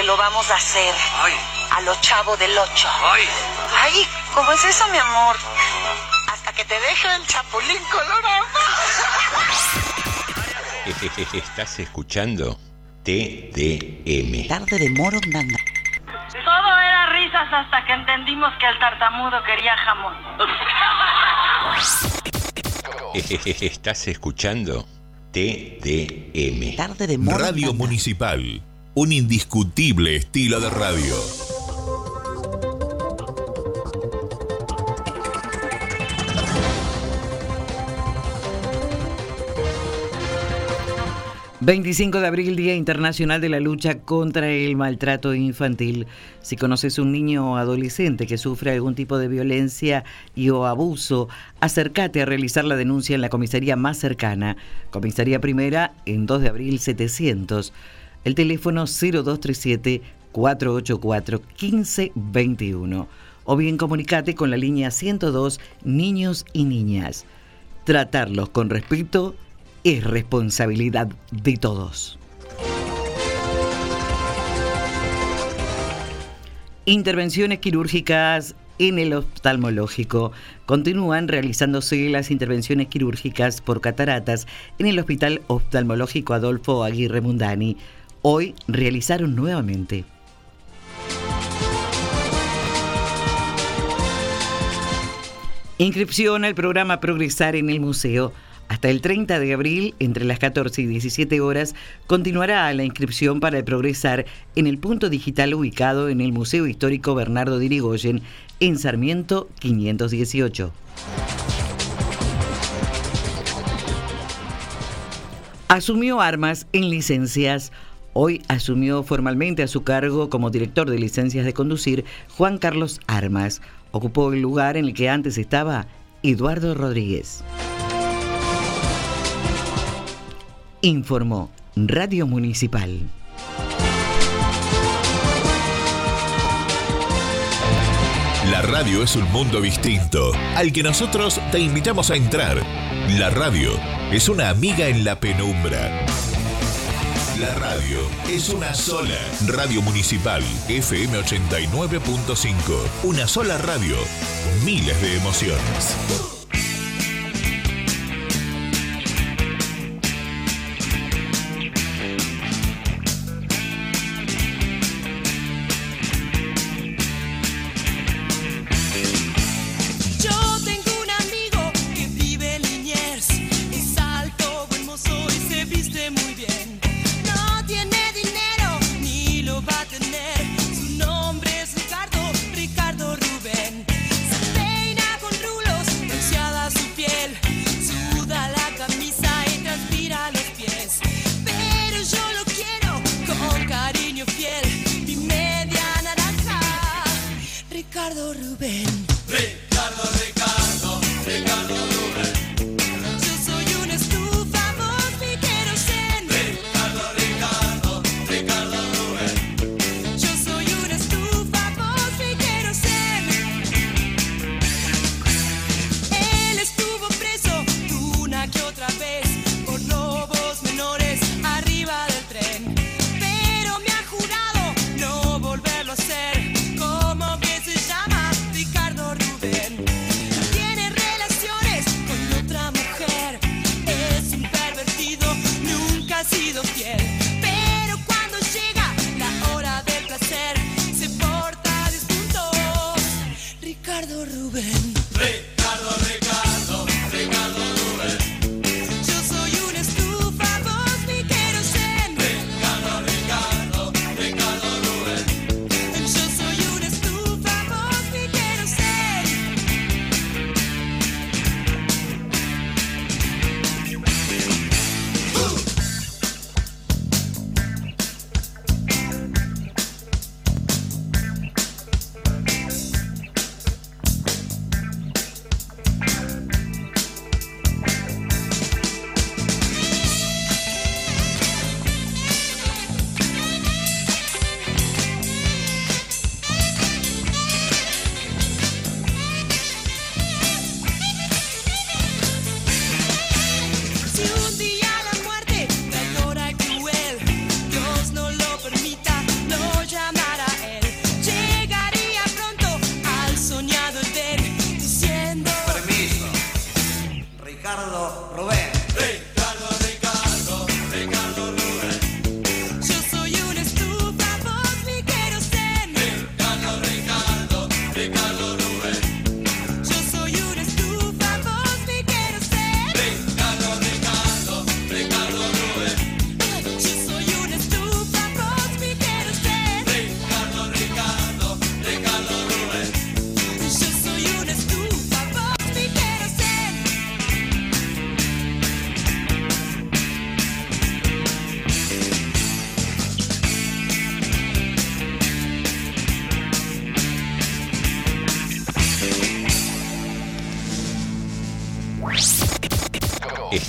porque lo vamos a hacer. A lo chavo del ocho. Ay, ¿cómo es eso, mi amor? Hasta que te deje el chapulín colorado. Estás escuchando TDM. Tarde de Morondanga. Todo era risas hasta que entendimos que el tartamudo quería jamón. Estás escuchando TDM. Tarde de Radio Municipal, un indiscutible estilo de radio. 25 de abril, Día Internacional de la Lucha contra el Maltrato Infantil. Si conoces un niño o adolescente que sufre algún tipo de violencia y o abuso, acércate a realizar la denuncia en la comisaría más cercana. Comisaría Primera en 2 de abril 700. El teléfono 0237 484 1521. O bien comunicate con la línea 102 Niños y Niñas. tratarlos con respeto es responsabilidad de todos. Intervenciones quirúrgicas en el oftalmológico. Continúan realizándose las intervenciones quirúrgicas por cataratas en el Hospital Oftalmológico Adolfo Aguirre Mundani. Hoy realizaron nuevamente. Inscripción al programa Progresar en el Museo. Hasta el 30 de abril, entre las 14 y 17 horas, continuará la inscripción para el Progresar en el punto digital ubicado en el Museo Histórico Bernardo de Irigoyen, en Sarmiento 518. Asumió armas en licencias. Hoy asumió formalmente a su cargo como director de licencias de conducir Juan Carlos Armas. Ocupó el lugar en el que antes estaba Eduardo Rodríguez. Informó Radio Municipal. La radio es un mundo distinto, al que nosotros te invitamos a entrar. La radio es una amiga en la penumbra. La radio es una sola. Radio Municipal, FM 89.5. Una sola radio, miles de emociones.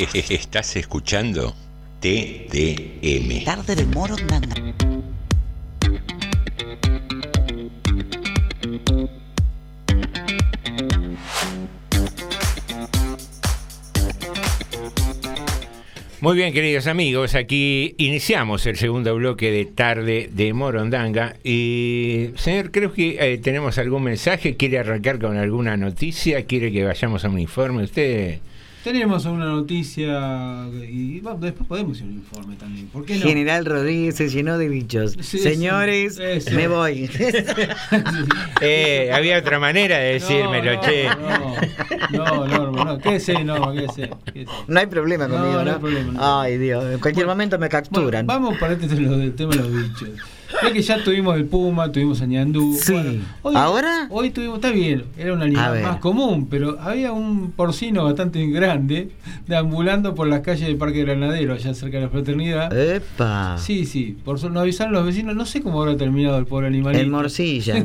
Estás escuchando TDM. Tarde de Morondanga. Muy bien, queridos amigos, aquí iniciamos el segundo bloque de tarde de Morondanga. Y, señor, creo que eh, tenemos algún mensaje. ¿Quiere arrancar con alguna noticia? ¿Quiere que vayamos a un informe? Usted. Tenemos una noticia y después podemos ir a un informe también. ¿Por qué no? General Rodríguez se llenó de bichos. Sí, Señores, eso. me voy. Eh, había otra manera de decírmelo, no, che. No, Norma, no. Quédese. quédese. No hay problema No, conmigo, no ¿no? hay problema, no. Ay, Dios, en cualquier momento me capturan. Bueno, vamos para este lo del tema de los bichos. Ya que ya tuvimos el puma, tuvimos a ñandú. Sí. hoy, ¿Ahora? Hoy tuvimos, está bien, era un animal más común, pero había un porcino bastante grande deambulando por las calles del Parque Granadero, allá cerca de la Fraternidad. Epa. Sí, sí, por eso nos avisaron los vecinos, no sé cómo habrá terminado el pobre animalito. El morcilla.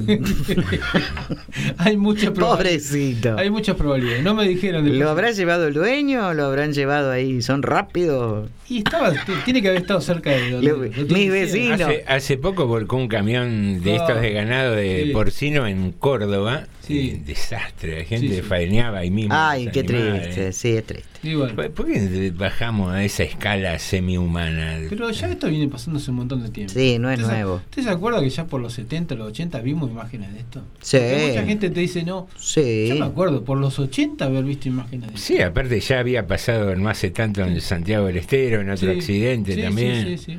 Hay muchas probabilidades. Pobrecito. Hay muchas probabilidades. No me dijeron de ¿Lo habrá llevado el dueño o lo habrán llevado ahí? ¿Son rápidos? Y estaba, tiene que haber estado cerca de donde. Le- lo tiene mis vecinos. Hace, hace poco volcó un camión de No. estos de ganado de Sí. porcino en Córdoba. Sí. Eh, desastre, la gente Sí, sí. faeneaba ahí mismo. Ay, qué animales. triste, sí, es triste. Y bueno, ¿Por qué bajamos a esa escala semi-humana? pero ya esto viene pasando hace un montón de tiempo. Sí, no es ¿Usted se- nuevo. ¿Usted se acuerda que ya por los 70, los 80 vimos imágenes de esto? Sí. Porque mucha gente te dice no. Sí. Yo me acuerdo, por los 80 haber visto imágenes de esto. Sí, aparte ya había pasado no hace tanto en Santiago del Estero, en otro Sí, accidente sí, también. Sí, sí, sí.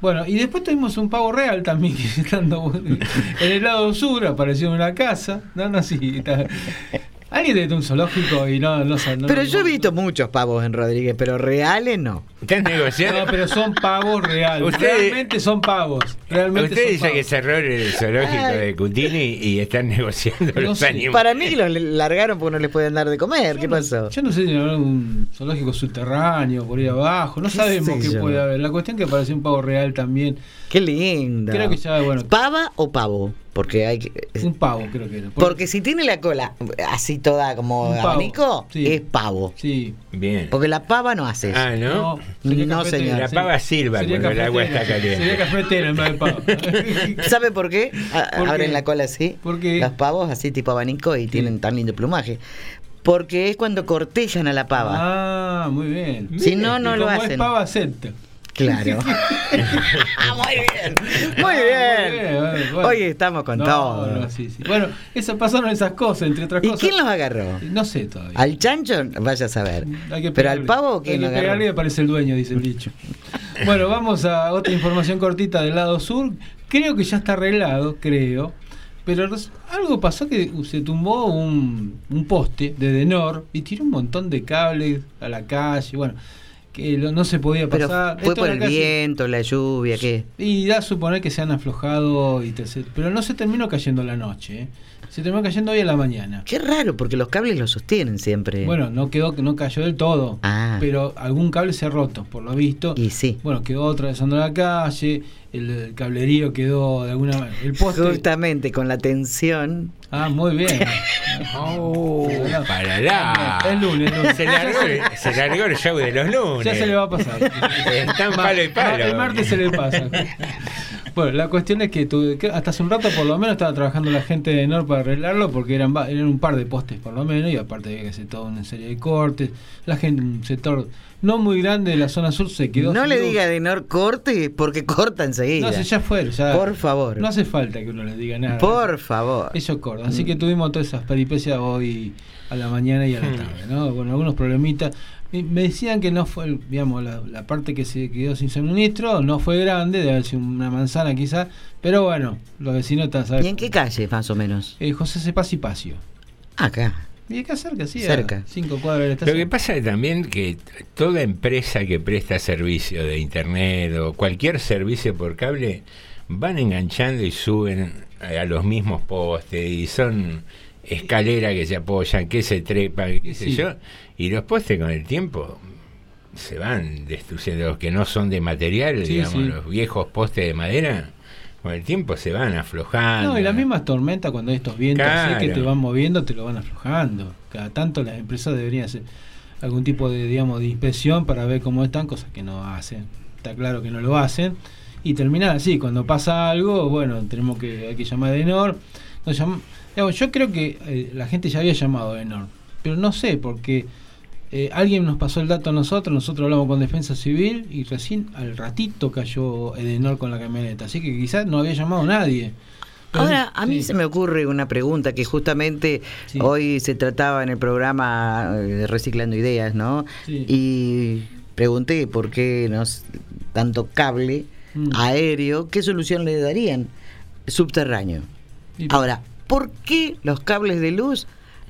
Bueno, y después tuvimos un pavo real también, estando en el lado sur apareció en una casa. No, no, sí. está- Alguien de un zoológico y no, no, no Pero no- yo he visto muchos pavos en Rodríguez, pero reales no. ¿Estás negociando? No, pero son pavos reales. Usted- realmente son pavos. Realmente Usted son dice pavos. que cerró el zoológico Ay. de Cutini y están negociando No los sé. animales. Para mí que los largaron porque no les pueden dar de comer. ¿Qué pasó? Yo no sé si habrá un zoológico subterráneo por ahí abajo. No ¿Qué sabemos qué yo? puede haber. La cuestión es que apareció un pavo real también. Qué lindo. Creo que ya, bueno, ¿Pava o pavo? Porque hay que... un pavo creo que era. Porque si tiene la cola así toda como abanico, sí. es pavo. Sí. Bien. Porque la pava no hace eso. Ah, ¿no? No, señor. La sí. pava silba Sería cuando el agua está caliente. Sería cafetera en vez de pavo. ¿Sabe por qué? A- ¿Por Abren qué? la cola así. Porque Los pavos así tipo abanico y tienen tan lindo plumaje. Porque es cuando cortellan a la pava. Ah, muy bien. Si no, no Y lo como hacen. es pava, acepta. Claro. Muy bien. Muy bien. bueno, bueno. Hoy estamos con No, todo. no, sí, sí. Bueno, eso, pasaron esas cosas, entre otras ¿Y cosas. quién los agarró? No sé todavía. ¿Al chancho? Vaya a saber. Pero al pavo, ¿quién lo agarró? y aparece el dueño, dice el dicho. bueno, vamos a otra información cortita del lado sur. Creo que ya está arreglado, creo. Pero algo pasó que se tumbó un, un poste de Denor y tiró un montón de cables a la calle. Bueno, que lo- no se podía Pero pasar. fue Esto por el casi- viento, la lluvia, ¿qué? Y da a suponer que se han aflojado, y tercer- pero no se terminó cayendo la noche. ¿eh? Se terminó cayendo hoy a la mañana. Qué raro, porque los cables los sostienen siempre. Bueno, no quedó, no cayó del todo, Ah. pero algún cable se ha roto, por lo visto. Y sí. Bueno, quedó atravesando la calle, el, el cablerío quedó de alguna manera. El poste. Justamente con la tensión. Ah, muy bien. Oh, para la. Es lunes, es lunes. Se largó, el- se largó el show de los lunes. Ya se le va a pasar. Están palo y palo. El martes se le pasa. Bueno, la cuestión es que, tu- que hasta hace un rato por lo menos estaba trabajando la gente de Nor para arreglarlo porque eran, eran un par de postes por lo menos y aparte había que hacer toda una serie de cortes. La gente, un sector no muy grande de la zona sur se quedó No le luz. diga de Nor corte, porque corta enseguida. No, si ya fue, ya. Por favor. No hace falta que uno les diga nada. Por favor. Ellos cortan. Así que tuvimos todas esas peripecias hoy a la mañana y a la tarde, ¿no? Bueno, algunos problemitas. Me decían que no fue, digamos, la, la parte que se quedó sin suministro no fue grande, debe haber sido una manzana quizás, pero bueno, los vecinos están ¿Y en qué calle, más o menos? Eh, José Cepaz y Pacio. Acá. Y acá cerca, sí, a Cerca. cinco cuadras de la Lo estación. que pasa es también que toda empresa que presta servicio de internet o cualquier servicio por cable van enganchando y suben a los mismos postes y son escaleras que se apoyan, que se trepan, qué sé Sí. yo, y los postes con el tiempo se van destruyendo, los que no son de material, Sí, digamos, sí. los viejos postes de madera, con el tiempo se van aflojando. No, y las mismas tormentas cuando hay estos vientos así que Claro. te van moviendo, te lo van aflojando. Cada tanto las empresas deberían hacer algún tipo de, digamos, de inspección para ver cómo están, cosas que no hacen. Está claro que no lo hacen. Y terminar así, cuando pasa algo, bueno, tenemos que, hay que llamar a Enor. Nos llam- digamos, yo creo que eh, la gente ya había llamado a Enor, pero no sé, porque Eh, alguien nos pasó el dato a nosotros, nosotros hablamos con Defensa Civil y recién al ratito cayó Edenor con la camioneta. Así que quizás no había llamado nadie. Pero- Ahora, a mí sí. se me ocurre una pregunta que justamente hoy se trataba en el programa eh, Reciclando Ideas, ¿no? Sí. Y pregunté por qué nos tanto cable Mm. aéreo, ¿qué solución le darían? Subterráneo. Ahora, ¿por qué los cables de luz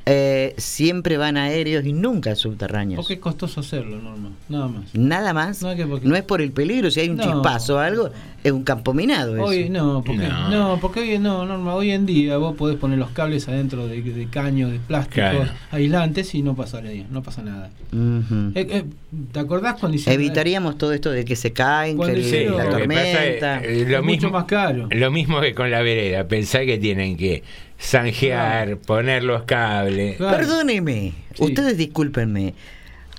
eh, siempre van aéreos y nunca subterráneos? Porque es costoso hacerlo, Norma. Nada más. Nada más. No, que porque- No es por el peligro, si hay un No. chispazo o algo, es un campo minado. eso. Hoy no, porque No. no. porque hoy no, Norma, hoy en día vos podés poner los cables adentro de, de caños, de plásticos Claro. aislantes y no pasaría, no pasa nada. Eh, eh, ¿Te acordás cuando hicieron Evitaríamos todo esto de que se caen, que hicieron- la Lo que pasa tormenta. es, eh, lo Es mucho mismo, más caro. Lo mismo que con la vereda. Pensá que tienen que zanjear, poner los cables. Perdóneme, ustedes discúlpenme.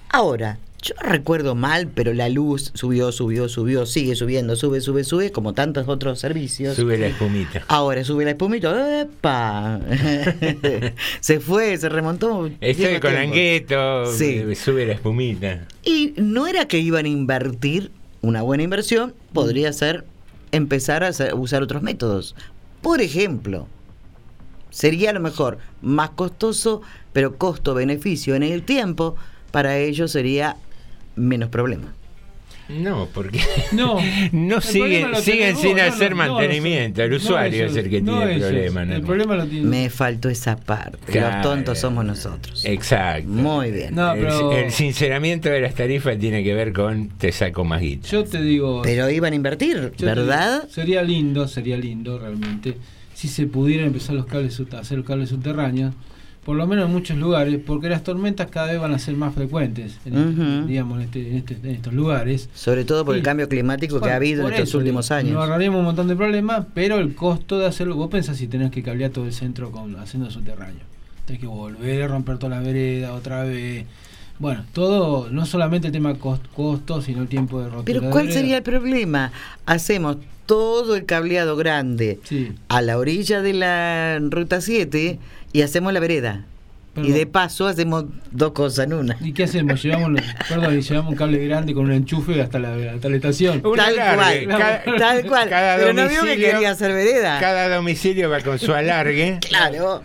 Ahora, yo no recuerdo mal, pero la luz subió, subió, subió, sigue subiendo, sube, sube, sube, como tantos otros servicios. Sube la espumita. Ahora sube la espumita, ¡epa! se fue, se remontó. Estoy con. Angueto, Sí. sube la espumita. Y no era que iban a invertir una buena inversión, podría ser empezar a usar otros métodos. Por ejemplo, sería a lo mejor más costoso, pero costo-beneficio en el tiempo, para ellos sería menos problema. No, porque No, no el siguen, problema siguen sin no, hacer no, mantenimiento. el no usuario ellos, es el que no tiene ellos. problemas. El problema lo tiene. Me faltó esa parte. Claro. Los tontos somos nosotros. Exacto. Muy bien. No, El- pero- el, sinceramiento de las tarifas tiene que ver con te saco más guita. Yo te digo. Pero iban a invertir, ¿verdad? digo, sería lindo, sería lindo realmente. Si se pudieran empezar los cables a hacer los cables subterráneos, por lo menos en muchos lugares, porque las tormentas cada vez van a ser más frecuentes, en, Ujú. digamos, en, este- en este- en estos lugares. Sobre todo por el cambio climático que ha habido en estos eso, últimos años. Nos ahorraríamos un montón de problemas, pero el costo de hacerlo, vos pensás si tenés que cablear todo el centro con haciendo subterráneo. Tenés que volver a romper toda la vereda otra vez. Bueno, todo, no solamente el tema cost- costo, sino el tiempo de rotura. Pero ¿cuál sería el problema? Hacemos todo el cableado grande Sí. a la orilla de la ruta 7 y hacemos la vereda. Perdón. Y de paso hacemos dos cosas en una. ¿Y qué hacemos? Llevamos, los- perdón, y llevamos un cable grande con un enchufe hasta la, hasta la estación. Tal alargue. cual, Cada- tal cual. cada Pero no vio que domicilio- quería hacer vereda. Cada domicilio va con su alargue. Claro,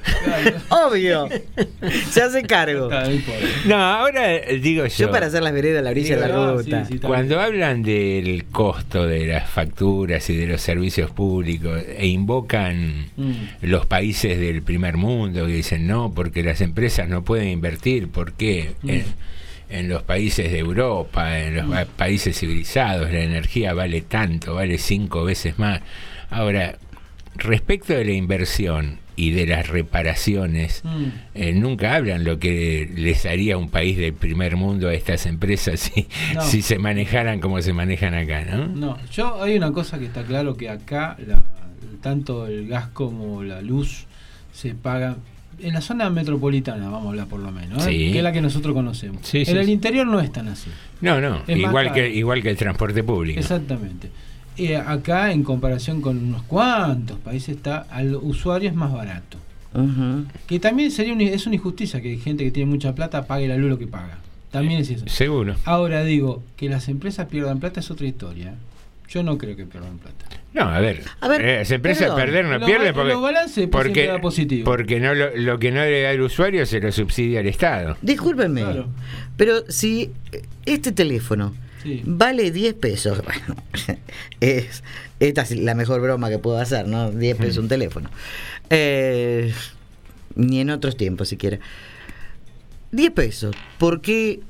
obvio. Se hace cargo. No ahora eh, digo yo. Yo para hacer las veredas a la orilla de la ruta. sí, sí, está Cuando hablan del costo de las facturas y de los servicios públicos e invocan Mm. los países del primer mundo que dicen no, porque las empresas no pueden invertir, ¿por qué? Mm. En, en los países de Europa, en los pa- países civilizados, la energía vale tanto, vale cinco veces más. Ahora, respecto de la inversión y de las reparaciones, Mm. eh, nunca hablan lo que les haría un país del primer mundo a estas empresas si, No. si se manejaran como se manejan acá, ¿no? No, yo hay una cosa que está claro que acá la- tanto el gas como la luz se pagan en la zona metropolitana, vamos a hablar por lo menos, ¿eh? Que es la que nosotros conocemos. Sí, en sí, el sí. interior no es tan así. No, no, Es igual que, igual que el transporte público. Exactamente. Eh, acá, en comparación con unos cuantos países, está al usuario es más barato. Que también sería una, es una injusticia que gente que tiene mucha plata pague la luz lo que paga. También es eso. Seguro. Ahora digo, que las empresas pierdan plata es otra historia. Yo no creo que pierdan plata. No, a ver, A ver, eh, las empresas perdón. perder no pierden porque, los balances pues, da positivo. porque no lo, lo que no le da el usuario se lo subsidia el Estado. Discúlpenme, Claro. pero si este teléfono Sí. vale 10 pesos, bueno, es, esta es la mejor broma que puedo hacer, ¿no? 10 pesos un teléfono. Eh, ni en otros tiempos siquiera. 10 pesos, ¿por qué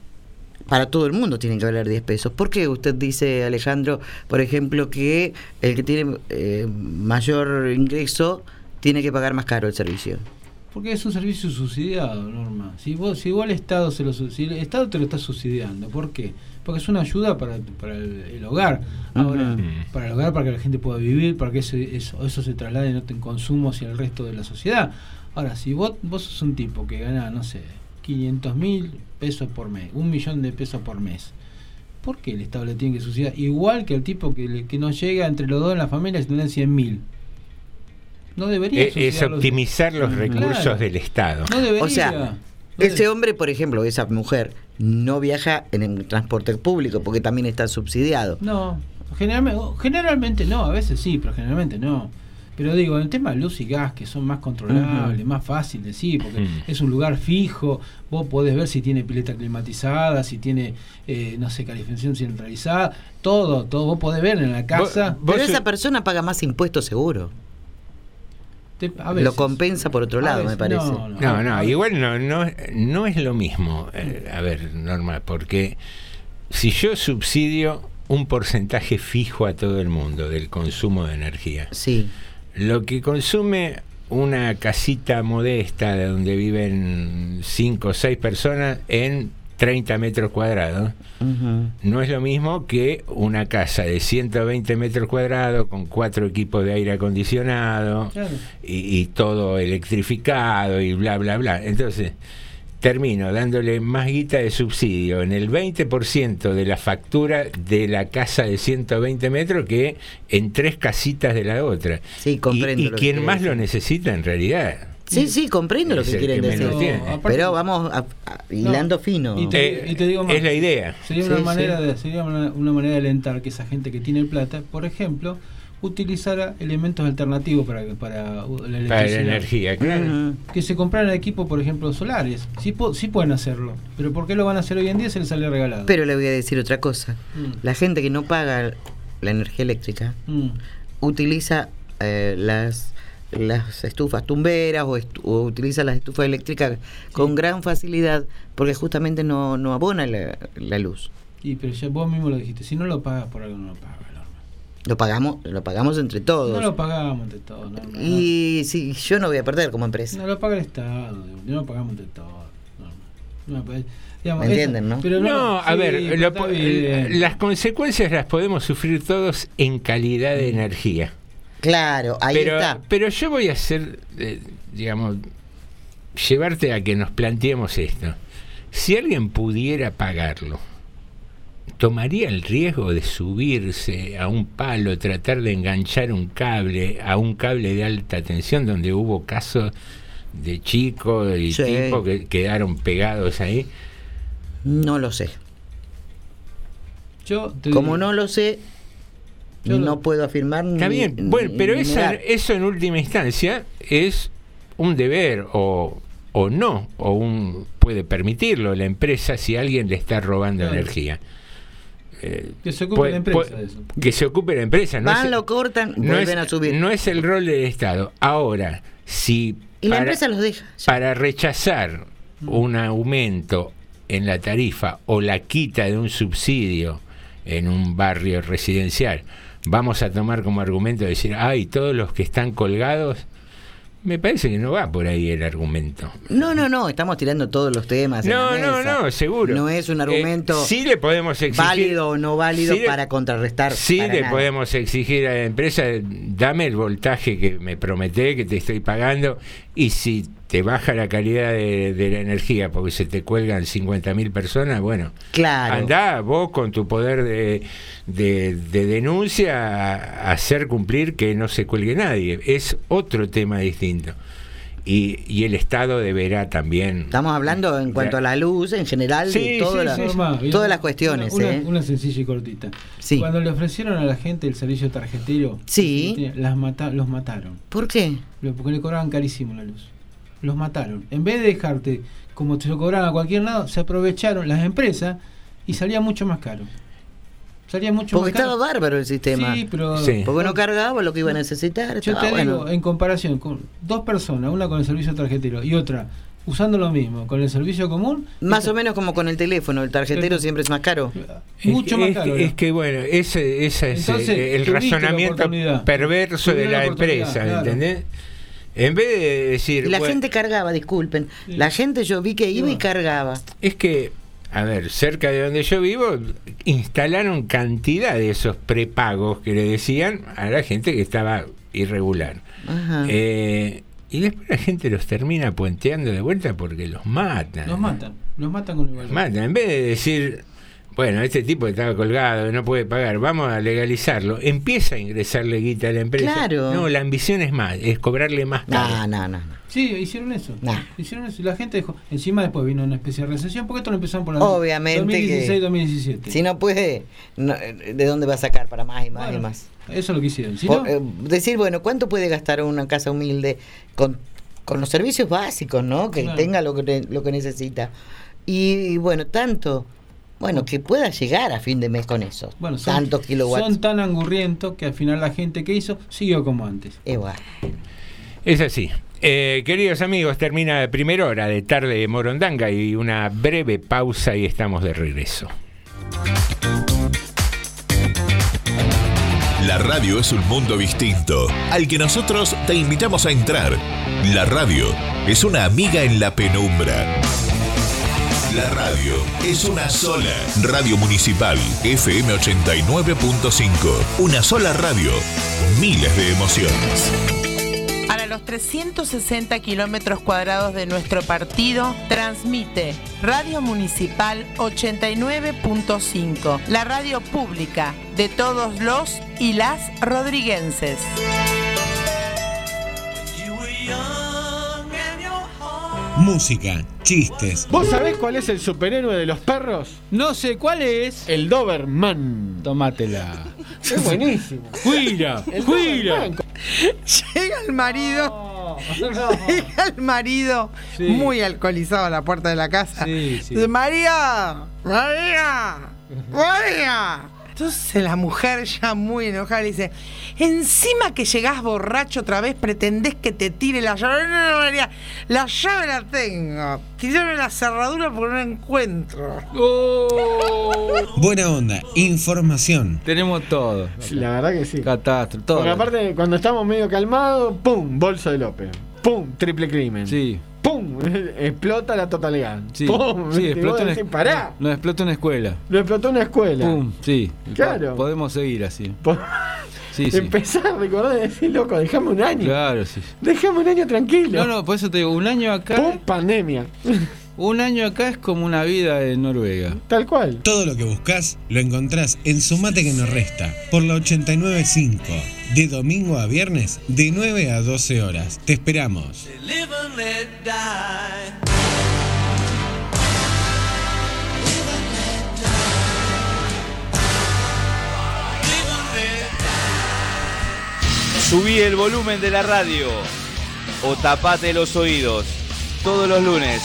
para todo el mundo tienen que valer 10 pesos? ¿Por qué usted dice, Alejandro, por ejemplo, que el que tiene eh, mayor ingreso tiene que pagar más caro el servicio? Porque es un servicio subsidiado, Norma. Si vos, si vos al Estado se lo su- si el Estado te lo está subsidiando, ¿por qué? Porque es una ayuda para, para el, el hogar. Ahora, para el hogar, para que la gente pueda vivir, para que eso, eso, eso se traslade y no te consumo hacia el resto de la sociedad. Ahora, si vos, vos sos un tipo que gana, no sé, 500 mil pesos por mes, un millón de pesos por mes, ¿por qué el Estado le tiene que subsidiar? Igual que el tipo que, le- que no llega entre los dos en la familia y tener 100 mil. No debería Eh, Es, es optimizar los recursos del Estado. No debería. O sea, ese hombre, por ejemplo, esa mujer, no viaja en el transporte público porque también está subsidiado. No, generalmente, generalmente no, a veces sí, pero generalmente no. Pero digo, en el tema de luz y gas, que son más controlables, más fácil de sí, porque es un lugar fijo, vos podés ver si tiene pileta climatizada, si tiene, eh, no sé, calefacción centralizada, todo, todo, vos podés ver en la casa. Pero esa persona paga más impuestos seguro. Lo compensa por otro lado, veces, me parece. no, no. No, no, igual no, no, no es lo mismo. eh, a ver, normal, porque si yo subsidio un porcentaje fijo a todo el mundo del consumo de energía, sí. Lo que consume una casita modesta de donde viven 5 o 6 personas en 30 metros cuadrados, no es lo mismo que una casa de 120 metros cuadrados con cuatro equipos de aire acondicionado Claro. y, y todo electrificado y bla, bla, bla. Entonces, termino dándole más guita de subsidio en el 20% de la factura de la casa de 120 metros que en tres casitas de la otra. Sí, comprendo Y, y lo que quien más lo necesita en realidad. Sí, sí, comprendo lo que el quieren que decir. No, Pero vamos a- a- hilando fino. Y te, y te digo más. es la idea. Sería Sí, una sí. manera de sería una, una manera de alentar que esa gente que tiene plata, por ejemplo, utilizara elementos alternativos para para la Para la electricidad. energía, claro. Que se compraran equipos, por ejemplo, solares. Sí, po- sí pueden hacerlo, pero ¿por qué lo van a hacer hoy en día? Se les sale regalado. Pero le voy a decir otra cosa. Mm. La gente que no paga la energía eléctrica Mm. utiliza eh, las las estufas tumberas o, estu- o utiliza las estufas eléctricas con gran facilidad porque justamente no, no abona la, la luz. Y pero ya vos mismo lo dijiste, si no lo pagas por algo no lo pagas. Lo pagamos, lo pagamos entre todos. No lo pagamos entre todos. No. y si yo no voy a perder como empresa. No lo paga el Estado, no lo pagamos entre todos. No, pues, digamos, ¿Me esa- entienden, no? Pero No, a sí, ver, lo las consecuencias las podemos sufrir todos en calidad de energía. Claro, ahí pero, está. pero yo voy a hacer, eh, digamos, llevarte a que nos planteemos esto. Si alguien pudiera pagarlo, ¿tomaría el riesgo de subirse a un palo, tratar de enganchar un cable a un cable de alta tensión donde hubo casos de chicos y Sí. tipos que quedaron pegados ahí? No lo sé. Yo te Como no lo sé, Yo no lo- puedo afirmar Está ni- bien, bueno, ni- pero ni eso, en última instancia es un deber o, o no, o un puede permitirlo la empresa si alguien le está robando Claro. energía. Eh, Que se ocupe puede- la empresa puede- de eso. Que se ocupe la empresa. No Van, es, lo cortan, no vuelven es- a subir. no es el rol del Estado. Ahora, si y la para- empresa los deja. para rechazar un aumento en la tarifa o la quita de un subsidio en un barrio residencial, vamos a tomar como argumento decir, ay, todos los que están colgados, me parece que no va por ahí el argumento. No, no, no, estamos tirando todos los temas. en No, la no, mesa. no, seguro. No es un Eh, argumento sí le podemos exigir válido o no válido sí le- para contrarrestar. Sí, para le nada. podemos exigir a la empresa, dame el voltaje que me prometé, que te estoy pagando, y si te baja la calidad de, de la energía porque se te cuelgan 50.000 personas, bueno, Claro. andá vos con tu poder de, de- de denuncia a, hacer cumplir que no se cuelgue nadie. Es otro tema distinto. Y, y el Estado deberá también... Estamos hablando en cuanto a la luz, en general, Sí, de todas sí, las- sí, Norma, todas las cuestiones. Una, ¿eh? una sencilla y cortita. Sí. Cuando le ofrecieron a la gente el servicio tarjetero, Sí. las mata- los mataron. ¿Por qué? Porque le cobraban carísimo la luz. Los mataron. En vez de dejarte como te lo cobraban a cualquier lado, se aprovecharon las empresas y salía mucho más caro. Salía mucho Porque más caro. estaba bárbaro el sistema. Sí, pero Sí. Porque no cargaba lo que iba a necesitar. yo te bueno. digo, en comparación con dos personas, una con el servicio tarjetero y otra usando lo mismo con el servicio común, Más o menos como con el teléfono, el tarjetero siempre es más caro. Es mucho más es caro. Es que bueno, ese, ese es Entonces, eh, el tuviste la razonamiento perverso de la empresa, claro. ¿entendés? En vez de decir, Y la bueno, gente cargaba, disculpen. La gente yo vi que iba y cargaba. es que, a ver, cerca de donde yo vivo, instalaron cantidad de esos prepagos que le decían a la gente que estaba irregular. Ajá. Eh, y después la gente los termina puenteando de vuelta porque los matan. Los matan, los matan con igualdad. Matan. En vez de decir, Bueno, este tipo estaba colgado, no puede pagar, vamos a legalizarlo. Empieza a ingresarle guita a la empresa. Claro. No, la ambición es más, es cobrarle más caro. No, no, no. Sí, hicieron eso. Nah. Hicieron eso. Y la gente dejó. Encima después vino una especie de recesión, porque esto lo empezaron por la Obviamente que 2016-2017. si no puede, no, ¿de dónde va a sacar para más y más y más? Eso es lo que hicieron. Si Por- no, eh, decir, bueno, ¿cuánto puede gastar una casa humilde con, con los servicios básicos, ¿no? Que Claro. tenga lo que, lo que necesita. Y, y bueno, tanto, bueno, que pueda llegar a fin de mes con eso. bueno, son, Tantos kilowatts. son tan angurrientos que al final la gente que hizo siguió como antes. Es así. Eh, queridos amigos, termina la primera hora de tarde de Morondanga y una breve pausa y estamos de regreso. La radio es un mundo distinto, al que nosotros te invitamos a entrar. La radio es una amiga en la penumbra. La radio es una sola. Radio Municipal FM 89.5. Una sola radio. Miles de emociones. Para los 360 kilómetros cuadrados de nuestro partido, transmite Radio Municipal 89.5, la radio pública de todos los y las rodriguenses. Música, chistes. ¿Vos sabés cuál es el superhéroe de los perros? No sé cuál es. El Doberman. Tomátela. Es buenísimo. ¡Juira! Doberman. Llega el marido. Llega el marido Sí. muy alcoholizado a la puerta de la casa. Sí, sí. Dice, María, María, María. Entonces la mujer ya muy enojada le dice, encima que llegás borracho otra vez pretendés que te tire la llave. No, no, María, la llave la tengo. Tirame la cerradura porque no la encuentro. Buena onda, información. Tenemos todo. La verdad que sí. Catástrofe, todo. Porque aparte, cuando estamos medio calmados, ¡pum! Bolso de López. ¡pum! Triple crimen. Sí. ¡Pum! Explota la totalidad. Sí, ¡pum! sí vos una, decís, ¡Pará! No, explotó una escuela. Lo explotó una escuela. Pum, sí. Claro. Po- Podemos seguir así. Po- Sí, sí. Empezar a recordar y decir, loco, dejame un año. Claro, sí. Dejame un año tranquilo. No, no, por eso te digo, un año acá. ¡Pum! Pandemia. Un año acá es como una vida en Noruega. Tal cual. Todo lo que buscas lo encontrás en Sumate que nos resta, por la 895, de domingo a viernes, de 9 a 12 horas. Te esperamos. Subí el volumen de la radio o tapate los oídos. Todos los lunes,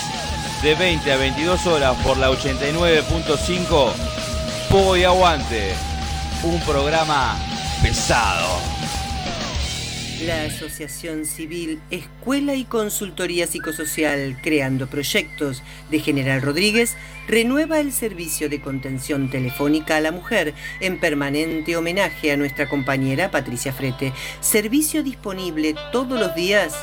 de 20 a 22 horas por la 89.5, Pogo y Aguante. Un programa pesado. La Asociación Civil Escuela y Consultoría Psicosocial Creando Proyectos de General Rodríguez renueva el servicio de contención telefónica a la mujer en permanente homenaje a nuestra compañera Patricia Frete. Servicio disponible todos los días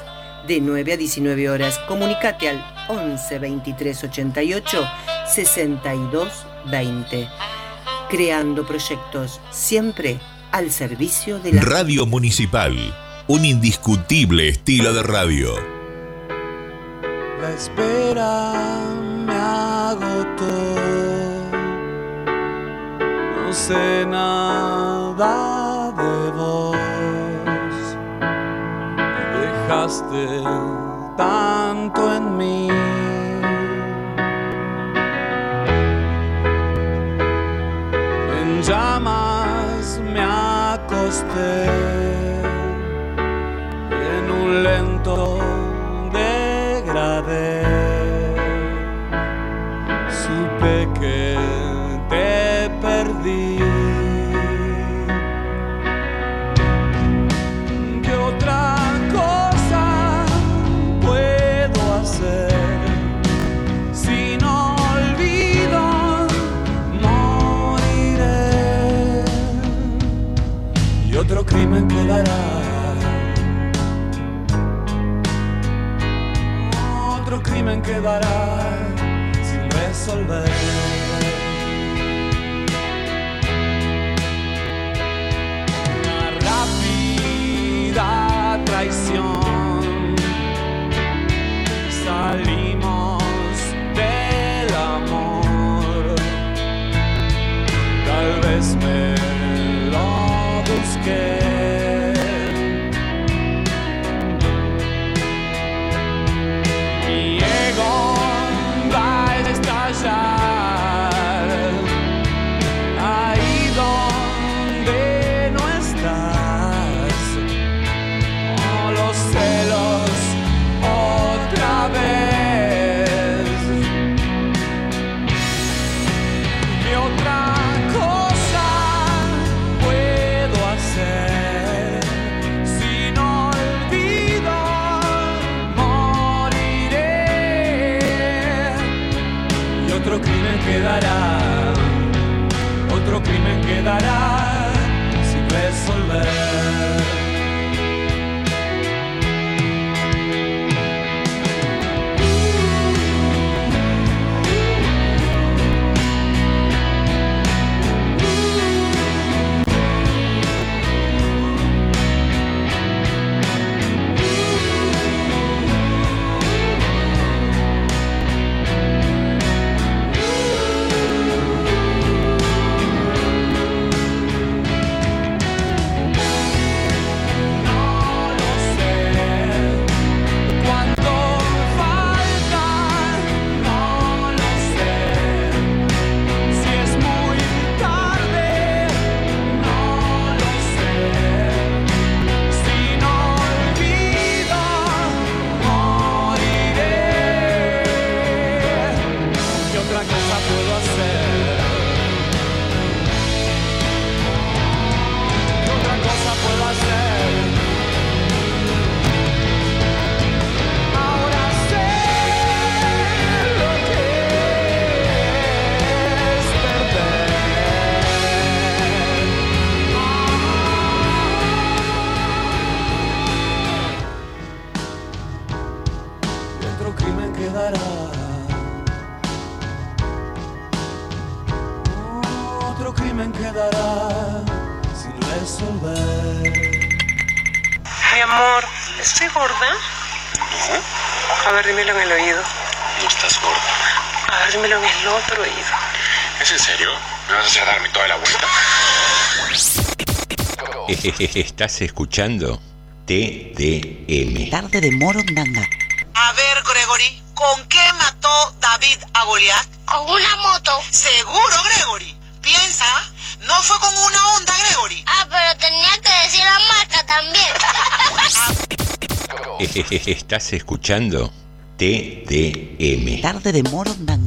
de 9 a 19 horas. Comunicate al 11 23 88 62 20. Creando proyectos siempre al servicio de la Radio Municipal, un indiscutible estilo de radio. La espera me agotó. No sé nada de vos. Dejaste tanto en mí. En llamas me acosté. En un lento crimen quedará. Otro crimen quedará sin resolver. Traición. Salimos again. Estás escuchando TDM. Tarde de Morondanga. A ver, Gregory, ¿con qué mató David a Goliat? Con una moto. Seguro, Gregory. Piensa, no fue con una onda, Gregory. Ah, pero tenía que decir a Marta también. Estás escuchando TDM. Tarde de Morondanga.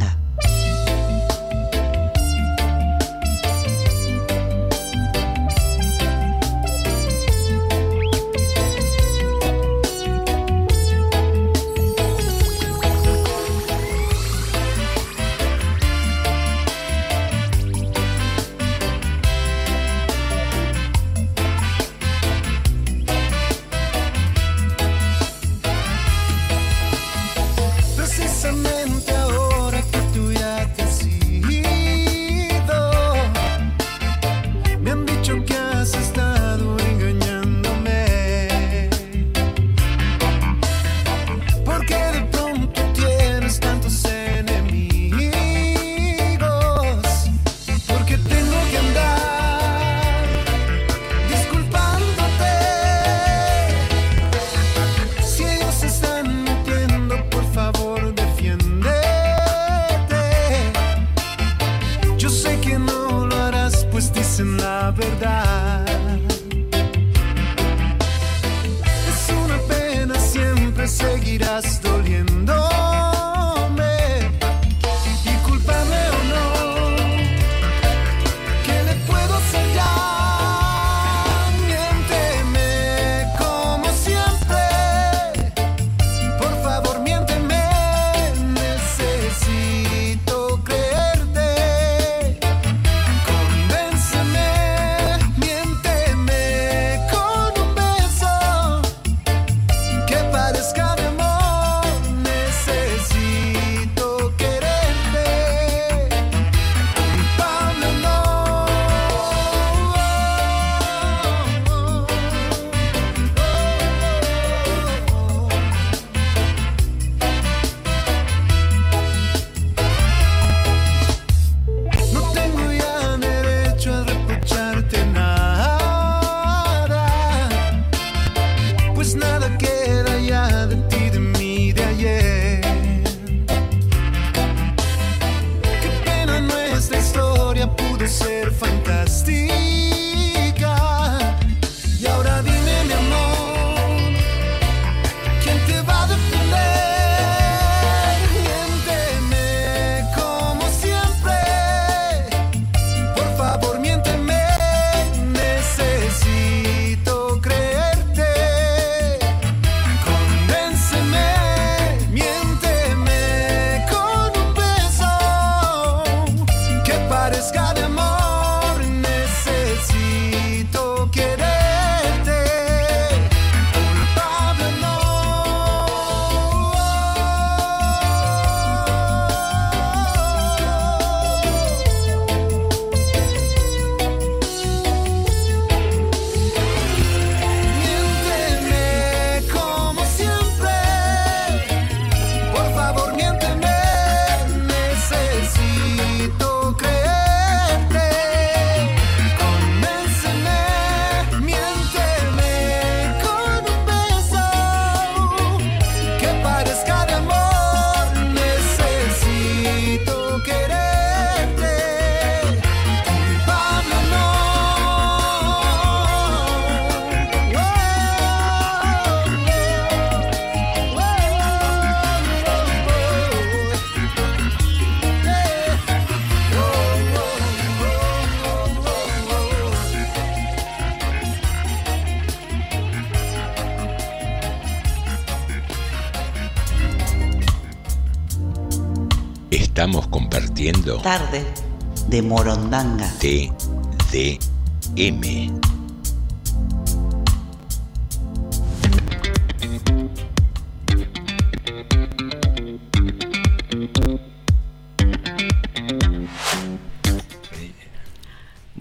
De Morondanga. TDM.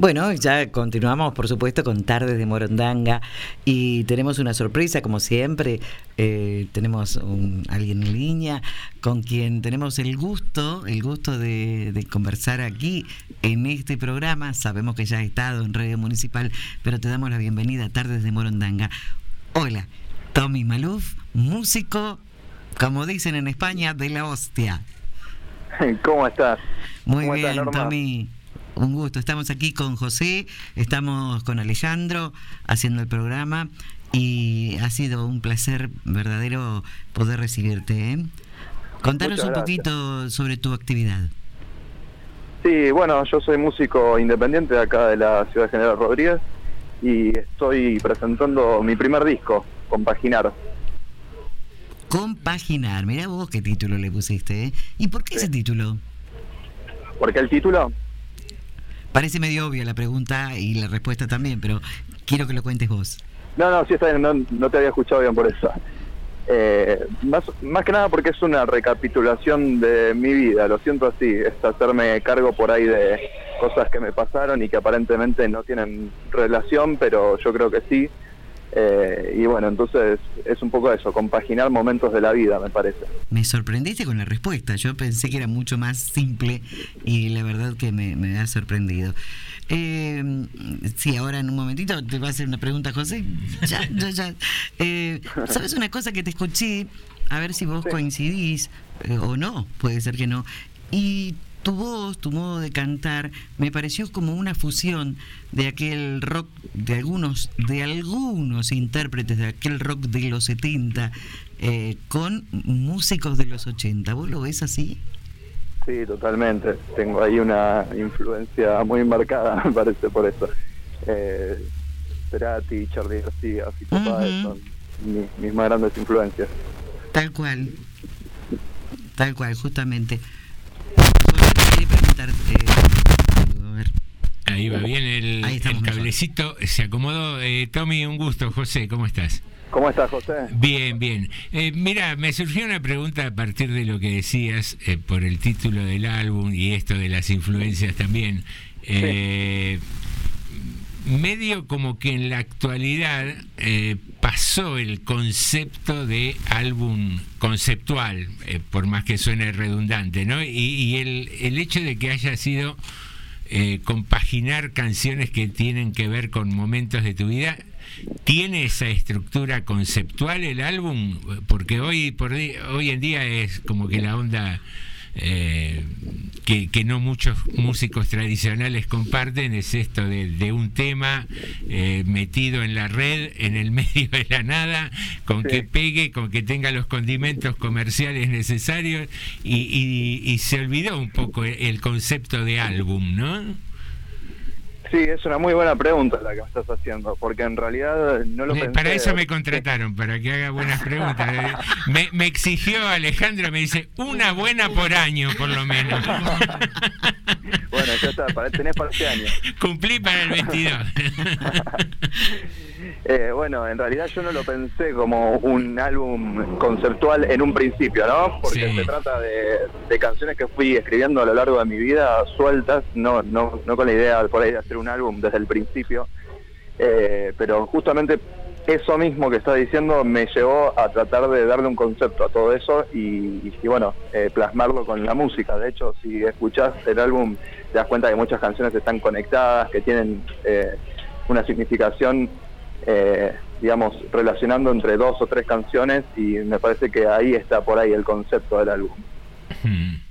Bueno, ya continuamos, por supuesto, con Tardes de Morondanga y tenemos una sorpresa, como siempre. Eh, tenemos un, alguien en línea con quien tenemos el gusto, el gusto de, de conversar aquí en este programa. Sabemos que ya ha estado en Radio Municipal, pero te damos la bienvenida a Tardes de Morondanga. Hola, Tommy Maluf, músico, como dicen en España, de la hostia. ¿Cómo estás? Muy ¿Cómo estás, bien? Tommy. Un gusto. Estamos aquí con José, estamos con Alejandro haciendo el programa y ha sido un placer verdadero poder recibirte. ¿eh? Contanos Muchas un gracias. poquito sobre tu actividad. Sí, bueno, yo soy músico independiente de acá de la ciudad de General Rodríguez y estoy presentando mi primer disco, Compaginar. Compaginar, mira vos qué título le pusiste. ¿eh? ¿Y por qué ese título? Porque el título, Parece medio obvia la pregunta y la respuesta también, pero quiero que lo cuentes vos. no, no, sí está bien, no, no te había escuchado bien por eso. Eh, más, más que nada porque es una recapitulación de mi vida, lo siento así, es hacerme cargo por ahí de cosas que me pasaron y que aparentemente no tienen relación, pero yo creo que sí. Eh, y bueno, entonces es un poco eso, compaginar momentos de la vida, me parece. Me sorprendiste con la respuesta. Yo pensé que era mucho más simple y la verdad que me, me ha sorprendido. Eh, sí, ahora en un momentito te va a hacer una pregunta, José. Ya, ya, ya. Eh, ¿Sabes una cosa que te escuché? A ver si vos coincidís eh, o no, puede ser que no. Y tu voz, tu modo de cantar, me pareció como una fusión de aquel rock de algunos, de algunos intérpretes de aquel rock de los 70 eh, con músicos de los 80. ¿Vos lo ves así? Sí, totalmente. Tengo ahí una influencia muy marcada, me parece, por eso. Eh, Cerati, Charlie García, Fito Páez son mi- mis más grandes influencias. Tal cual. Tal cual, justamente. Eh, algo, a ver. Ahí va bien el, cablecito, se acomodó. Eh, Tommy, un gusto. José, ¿cómo estás? ¿Cómo estás, José? Bien, bien. Eh, mira, me surgió una pregunta a partir de lo que decías eh, por el título del álbum y esto de las influencias también. Eh, Medio como que en la actualidad eh, pasó el concepto de álbum conceptual, eh, por más que suene redundante, ¿no? Y, el, el hecho de que haya sido eh, compaginar canciones que tienen que ver con momentos de tu vida. ¿Tiene esa estructura conceptual el álbum? Porque hoy, por hoy en día es como que la onda eh, que, que no muchos músicos tradicionales comparten es esto de, de un tema eh, metido en la red, en el medio de la nada, con que pegue, con que tenga los condimentos comerciales necesarios y, y- y se olvidó un poco el, el concepto de álbum, ¿no? Sí, es una muy buena pregunta la que me estás haciendo, porque en realidad no lo pensé. Para eso me contrataron, para que haga buenas preguntas. Me, me exigió Alejandro, me dice, una buena por año, por lo menos. Bueno, ya está, para, tenés para este año. Cumplí para el 22. Eh, bueno, en realidad yo no lo pensé como un álbum conceptual en un principio, ¿no? Porque se trata de, de canciones que fui escribiendo a lo largo de mi vida, sueltas, no, no, no con la idea por ahí de hacer un álbum desde el principio. Eh, pero justamente eso mismo que está diciendo me llevó a tratar de darle un concepto a todo eso y, y bueno, eh, plasmarlo con la música. De hecho, si escuchás el álbum, te das cuenta que muchas canciones están conectadas, que tienen eh, una significación, eh, digamos, relacionando entre dos o tres canciones y me parece que ahí está por ahí el concepto del álbum. Hmm.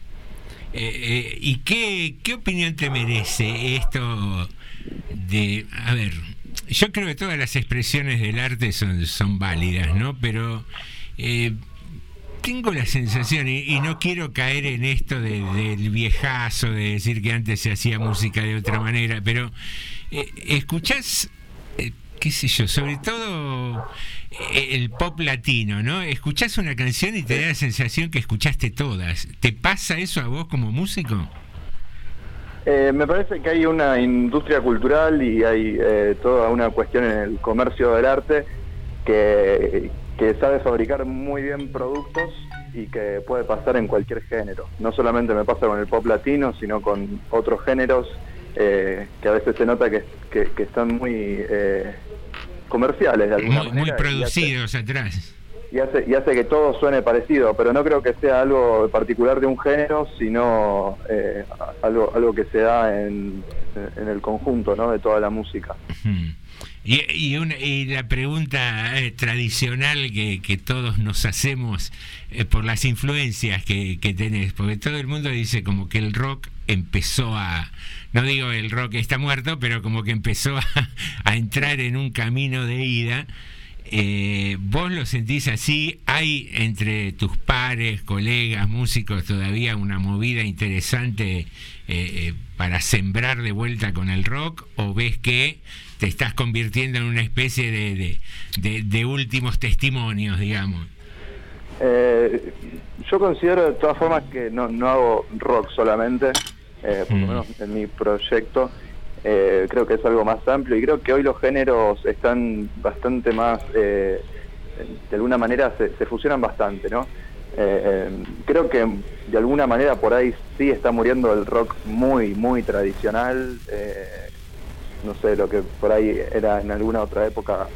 ¿Y qué, qué opinión te merece esto de, a ver, yo creo que todas las expresiones del arte son, válidas, ¿no? Pero tengo la sensación, y, no quiero caer en esto de- del viejazo, de decir que antes se hacía música de otra manera, pero eh, escuchás, qué sé yo, sobre todo eh, el pop latino, ¿no? Escuchás una canción y te da la sensación que escuchaste todas. ¿Te pasa eso a vos como músico? Eh, me parece que hay una industria cultural y hay eh, toda una cuestión en el comercio del arte que, sabe fabricar muy bien productos y que puede pasar en cualquier género. No solamente me pasa con el pop latino, sino con otros géneros eh, que a veces se nota que, que- que están muy eh, comerciales de alguna Muy, muy manera. y hace- producidos atrás. y hace, y hace que todo suene parecido, pero no creo que sea algo particular de un género, sino eh, algo, algo que se da en, en el conjunto ¿no? de toda la música. Y, y, una- y la pregunta eh, tradicional que, que todos nos hacemos eh, por las influencias que, que tenés, porque todo el mundo dice como que el rock empezó a, no digo el rock está muerto, pero como que empezó a, entrar en un camino de ida. Eh, ¿Vos lo sentís así? ¿Hay entre tus pares, colegas, músicos todavía una movida interesante eh, eh, para sembrar de vuelta con el rock? ¿O ves que te estás convirtiendo en una especie de, de- de- de últimos testimonios, digamos? Eh, yo considero de todas formas que no, no hago rock solamente, eh, por lo menos en mi proyecto. eh, creo que es algo más amplio y creo que hoy los géneros están bastante más, eh, de alguna manera se, se fusionan bastante, ¿no? Creo que de alguna manera por ahí sí está muriendo el rock muy, muy tradicional. no sé, lo que por ahí era en alguna otra época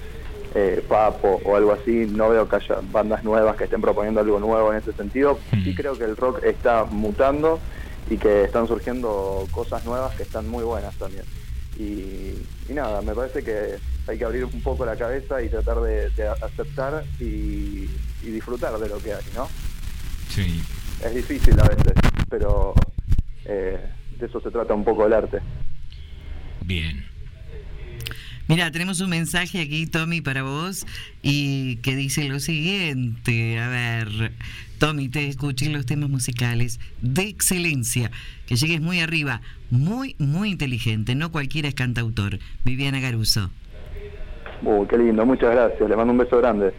eh, Papo o algo así, no veo que haya bandas nuevas que estén proponiendo algo nuevo en ese sentido. Sí creo que el rock está mutando y que están surgiendo cosas nuevas que están muy buenas también. Y, y nada, me parece que hay que abrir un poco la cabeza y tratar de, de aceptar y, y disfrutar de lo que hay, ¿no? Sí. Es difícil a veces, pero eh, de eso se trata un poco el arte. Bien. Mira, tenemos un mensaje aquí, Tommy, para vos, y que dice lo siguiente. A ver, Tommy, te escuché los temas musicales de excelencia, que llegues muy arriba, muy, muy inteligente, no cualquiera es cantautor. Viviana Garuso. Uh, qué lindo, muchas gracias, le mando un beso grande.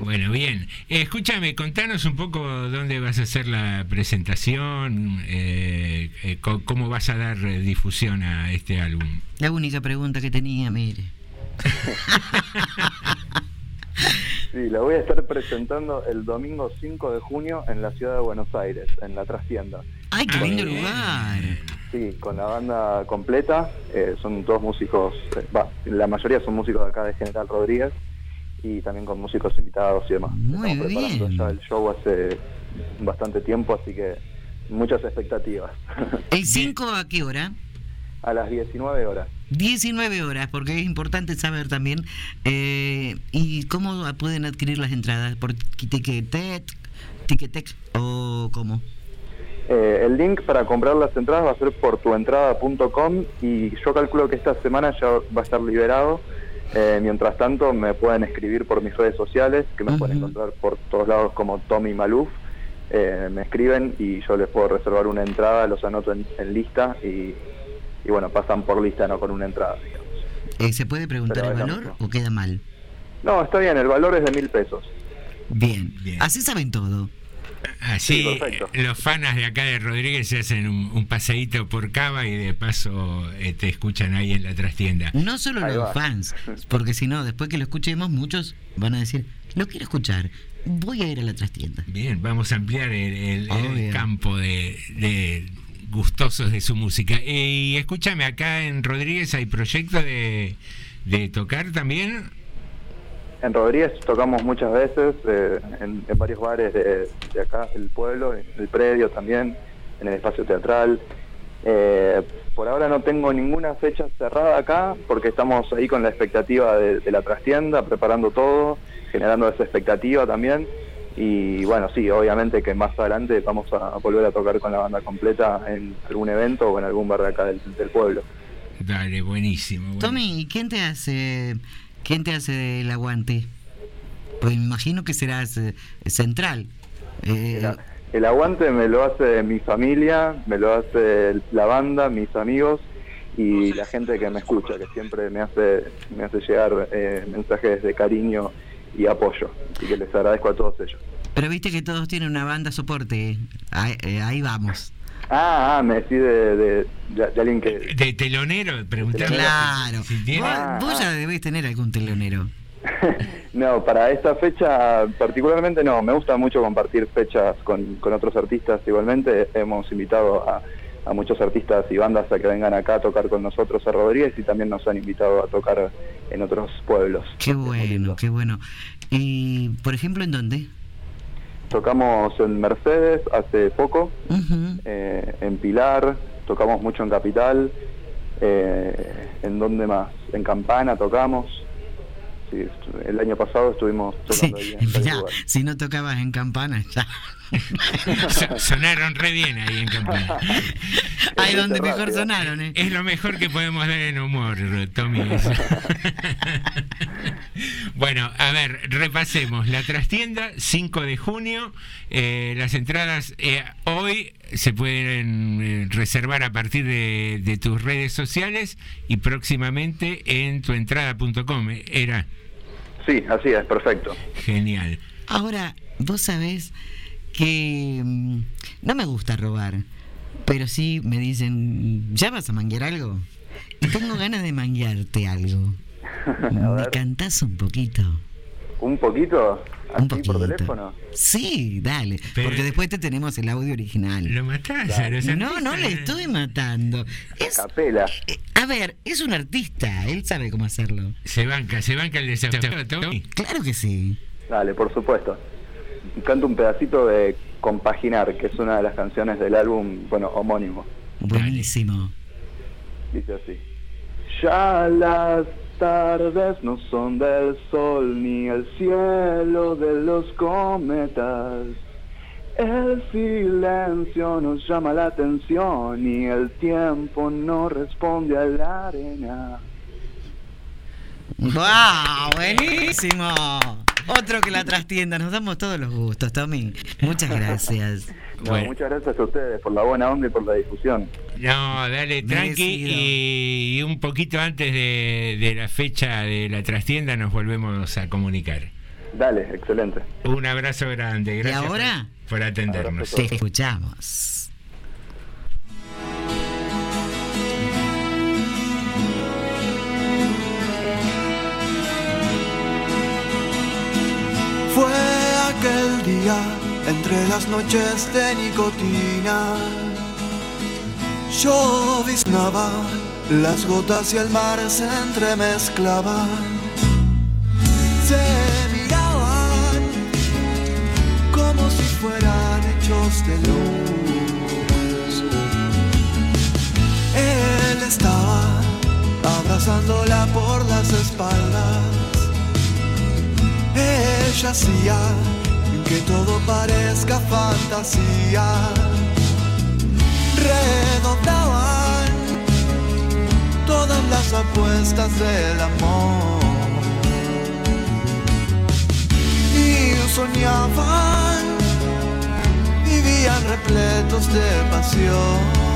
Bueno, bien. Eh, escúchame, contanos un poco dónde vas a hacer la presentación, eh, eh, co- cómo vas a dar eh, difusión a este álbum. La única pregunta que tenía, mire. Sí, la voy a estar presentando el domingo 5 de junio en la ciudad de Buenos Aires, en la trastienda. ¡Ay, qué Con- lindo lugar! Sí, con la banda completa, eh, son todos músicos, eh, va, la mayoría son músicos de acá de General Rodríguez y también con músicos invitados y demás. Muy Estamos preparando bien. ya el show hace bastante tiempo, así que muchas expectativas. ¿El 5 a qué hora? a las 19 horas. 19 horas, porque es importante saber también. eh, ¿Y cómo pueden adquirir las entradas? ¿Por Ticketek, Ticketek o cómo? Eh, el link para comprar las entradas va a ser por tuentrada.com y yo calculo que esta semana ya va a estar liberado. Eh, mientras tanto, me pueden escribir por mis redes sociales, que me pueden encontrar por todos lados como Tommy Maluf. Eh, me escriben y yo les puedo reservar una entrada, los anoto en, en lista y, y bueno, pasan por lista, no con una entrada. digamos. Eh, ¿Se puede preguntar Pero el valor o queda mal? No, está bien, el valor es de mil pesos. Bien. Así saben todo. Así los fanas de acá de Rodríguez se hacen un, un paseíto por Cava y de paso eh, te escuchan ahí en la trastienda. No solo los fans, porque si no, después que lo escuchemos, muchos van a decir, lo quiero escuchar, voy a ir a la trastienda. Bien, vamos a ampliar el, el- campo de, de gustosos de su música. Eh, y escúchame, acá en Rodríguez hay proyecto de, de tocar también. En Rodríguez tocamos muchas veces, eh, en, en varios bares de, de acá, del pueblo, en el predio también, en el espacio teatral. Eh, por ahora no tengo ninguna fecha cerrada acá, porque estamos ahí con la expectativa de, de la trastienda, preparando todo, generando esa expectativa también. Y bueno, sí, obviamente que más adelante vamos a volver a tocar con la banda completa en algún evento o en algún bar de acá del, del pueblo. Dale, buenísimo. bueno. Tommy, ¿y ¿quién te hace quién te hace el aguante? Pues me imagino que serás eh, central. Eh, El aguante me lo hace mi familia, me lo hace la banda, mis amigos y la gente que me escucha, que siempre me hace, me hace llegar eh, mensajes de cariño y apoyo. Así que les agradezco a todos ellos. Pero viste que todos tienen una banda soporte. Ahí, eh, ahí vamos. Ah, ah, me decís de, de, de- de alguien que... De telonero, preguntame. Claro. Si tiene- Vos, Ah, vos ah. ya debés tener algún telonero. No, para esta fecha particularmente no. Me gusta mucho compartir fechas con, con otros artistas. Igualmente hemos invitado a, a muchos artistas y bandas a que vengan acá a tocar con nosotros a Rodríguez y también nos han invitado a tocar en otros pueblos. Qué bueno, qué bueno. Y, por ejemplo, ¿en dónde? Tocamos en Mercedes hace poco, eh, en Pilar, tocamos mucho en Capital, eh, ¿en dónde más? En Campana tocamos. Sí, el año pasado estuvimos tocando ahí en Ya, lugares. si no tocabas en campana, ya. So- sonaron re bien ahí en Campana. Ahí donde mejor sonaron, ¿eh? Es lo mejor que podemos dar en humor, Tommy. bueno, a ver, repasemos. La trastienda, 5 de junio. Eh, las entradas eh, hoy se pueden reservar a partir de, de tus redes sociales y próximamente en tuentrada.com. Era Sí, así es, perfecto. genial. Ahora, vos sabés que mm, no me gusta robar, pero sí me dicen, ¿ya vas a manguear algo? Y tengo ganas de manguearte algo. ¿Me cantás un poquito? ¿Un poquito? Un ¿Así poquito. por teléfono? Sí, dale, Pero- porque después te tenemos el audio original. Lo matás, a los No, no le estoy matando. Es, Capela. a ver, es un artista, él sabe cómo hacerlo. Se banca, se banca el desafío. Claro que sí. Dale, por supuesto. Canto un pedacito de Compaginar, que es una de las canciones del álbum, bueno, homónimo. Buenísimo. Dice así. Ya las tardes no son del sol ni el cielo de los cometas. El silencio nos llama la atención y el tiempo no responde a la arena. ¡Wow! ¡Buenísimo! Otro que la trastienda. Nos damos todos los gustos, Tommy. Muchas gracias. No, muchas gracias a ustedes por la buena onda y por la difusión. No, dale, tranqui. Y, y un poquito antes de, de la fecha de la trastienda nos volvemos a comunicar. Dale, excelente. Un abrazo grande. Gracias ahora? por, por atendernos. Te escuchamos. Fue aquel día entre las noches de nicotina. Lloviznaba, las gotas y el mar se entremezclaban. Se miraban como si fueran hechos de luz. Él estaba abrazándola por las espaldas. Ella hacía que todo parezca fantasía. Redoblaban todas las apuestas del amor. Y soñaban, vivían repletos de pasión.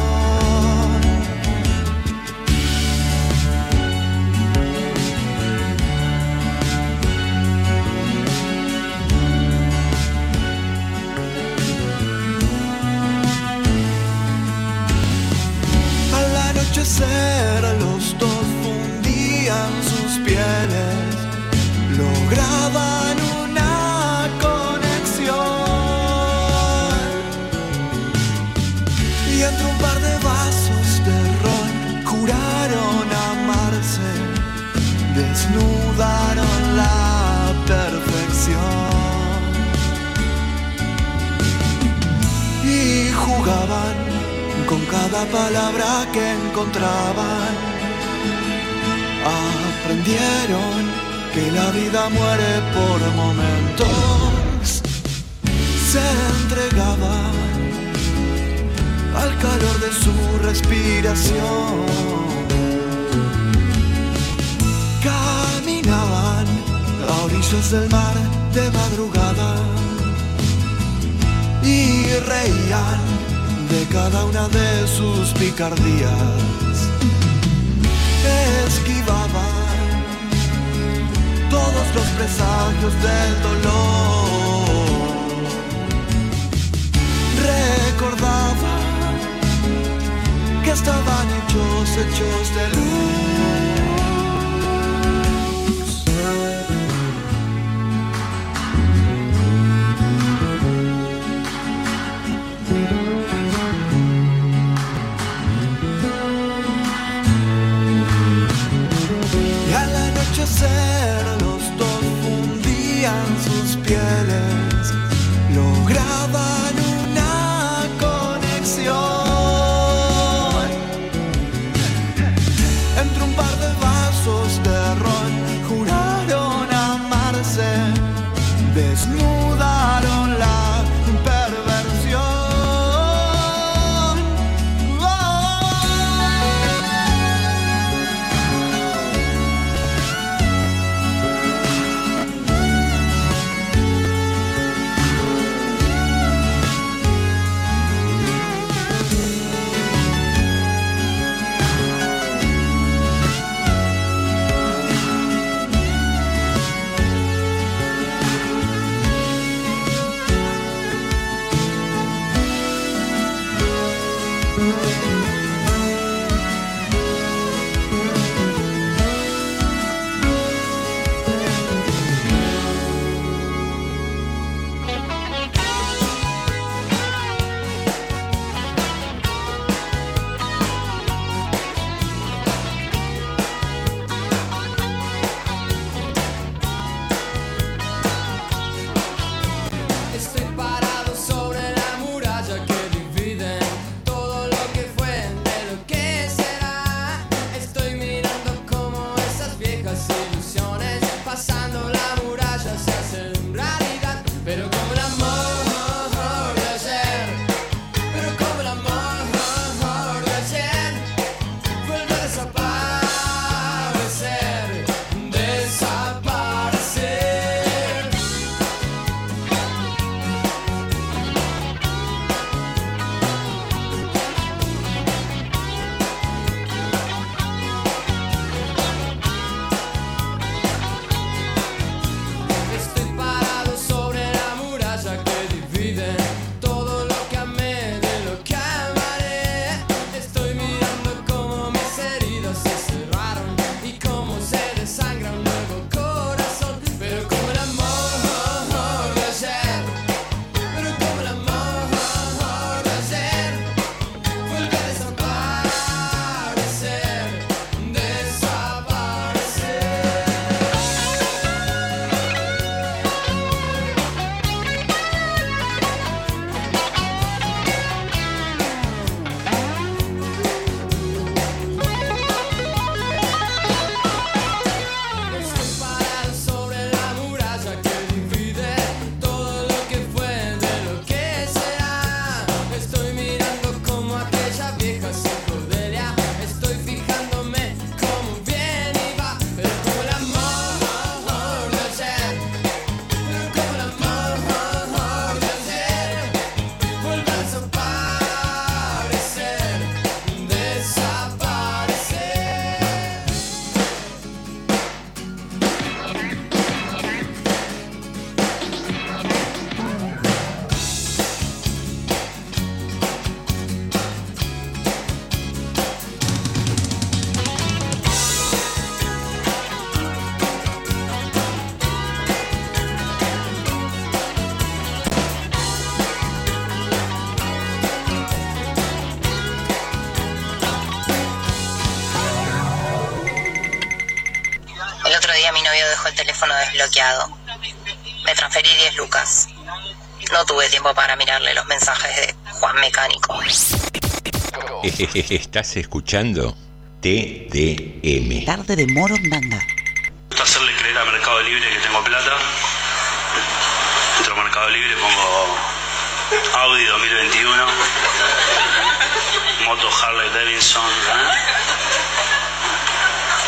Los dos fundían sus pieles, lograban con cada palabra que encontraban. Aprendieron que la vida muere por momentos. Se entregaban al calor de su respiración. Caminaban a orillas del mar de madrugada y reían de cada una de sus picardías. Esquivaban todos los presagios del dolor. Recordaba que estaban hechos, hechos de luz. said dejó el teléfono desbloqueado. Me transferí 10 lucas. No tuve tiempo para mirarle los mensajes de Juan Mecánico. Estás escuchando TDM. Tarde de Moro Banda. Hacerle creer a Mercado Libre que tengo plata. Entro a Mercado Libre, pongo Audi 2021, moto Harley Davidson. ¿eh?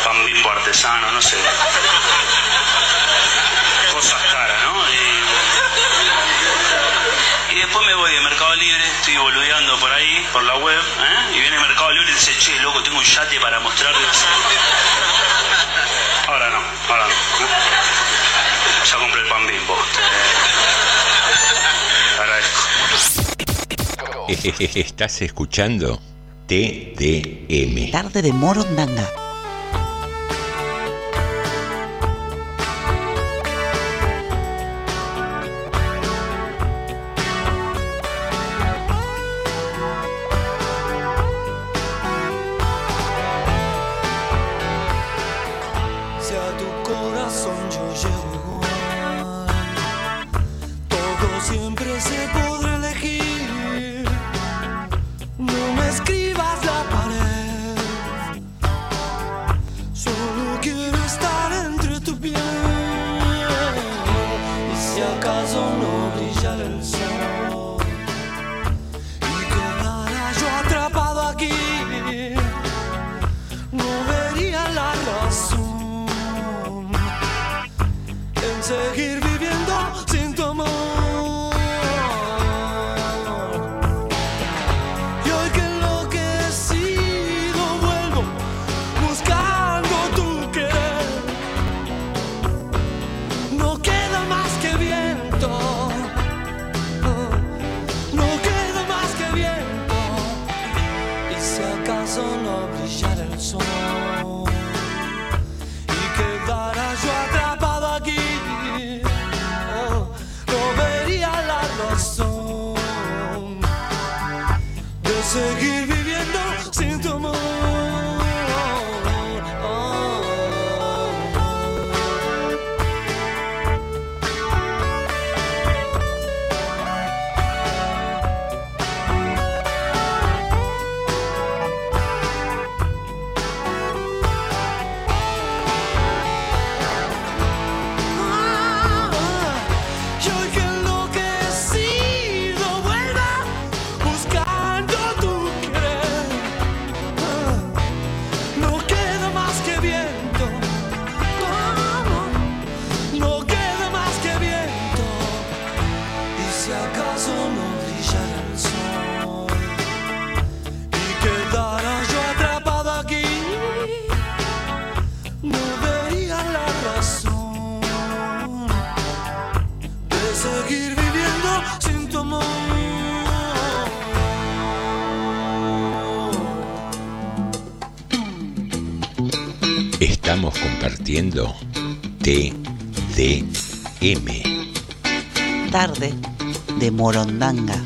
pan bifo artesano, no sé. Cosas caras, ¿no? Y, después me voy de Mercado Libre, estoy boludeando por ahí, por la web, ¿eh? y viene Mercado Libre y dice, che, loco, tengo un yate para mostrarles. Ahora no, ahora no. ¿eh? Ya compré el pan bimbo. Te agradezco. Estás escuchando TDM. Tarde de Morondanga. Compartiendo TDM. Tarde de Morondanga.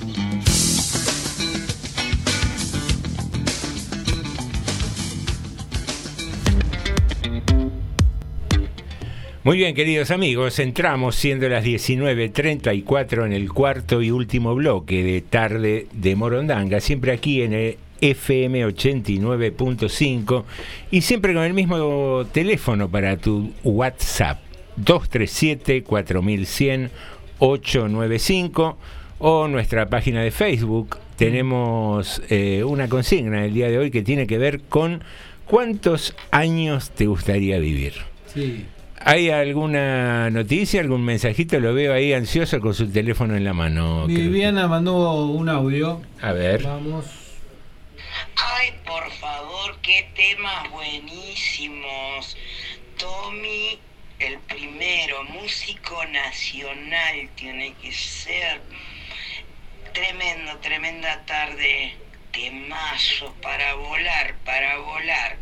Muy bien, queridos amigos, entramos siendo las 19.34 en el cuarto y último bloque de Tarde de Morondanga, siempre aquí en el FM 89.5 y siempre con el mismo teléfono para tu WhatsApp 237-4100-895 o nuestra página de Facebook. Tenemos eh, una consigna el día de hoy que tiene que ver con cuántos años te gustaría vivir. Sí. ¿Hay alguna noticia, algún mensajito? Lo veo ahí ansioso con su teléfono en la mano. Viviana mandó un audio. A ver. Vamos. Ay, por favor, qué temas buenísimos. Tommy, el primero, músico nacional, tiene que ser. Tremendo, tremenda tarde. Temazo para volar, para volar.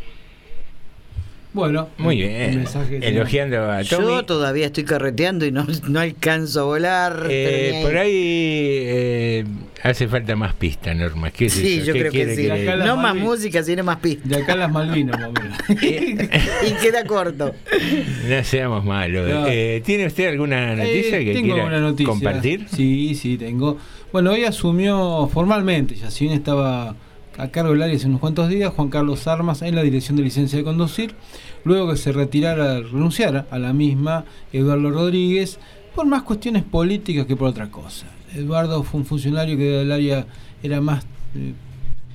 Bueno, Muy bien. mensaje- Elogiando a Tommy. Yo todavía estoy carreteando y no, no alcanzo a volar. Eh, por ahí. eh, hace falta más pista, Norma. ¿Qué es Sí, eso? yo ¿Qué creo que sí. le- No más música, sino más pistas. De acá las Malvinas, más menos. y queda corto. No seamos malos. No. Eh, ¿Tiene usted alguna noticia Eh, que tengo quiera una noticia. compartir? Sí, sí, tengo. Bueno, hoy asumió formalmente, ya si bien estaba a cargo del área hace unos cuantos días, Juan Carlos Armas en la dirección de licencia de conducir, luego que se retirara, renunciara a la misma Eduardo Rodríguez, por más cuestiones políticas que por otra cosa. Eduardo fue un funcionario que del área era más eh,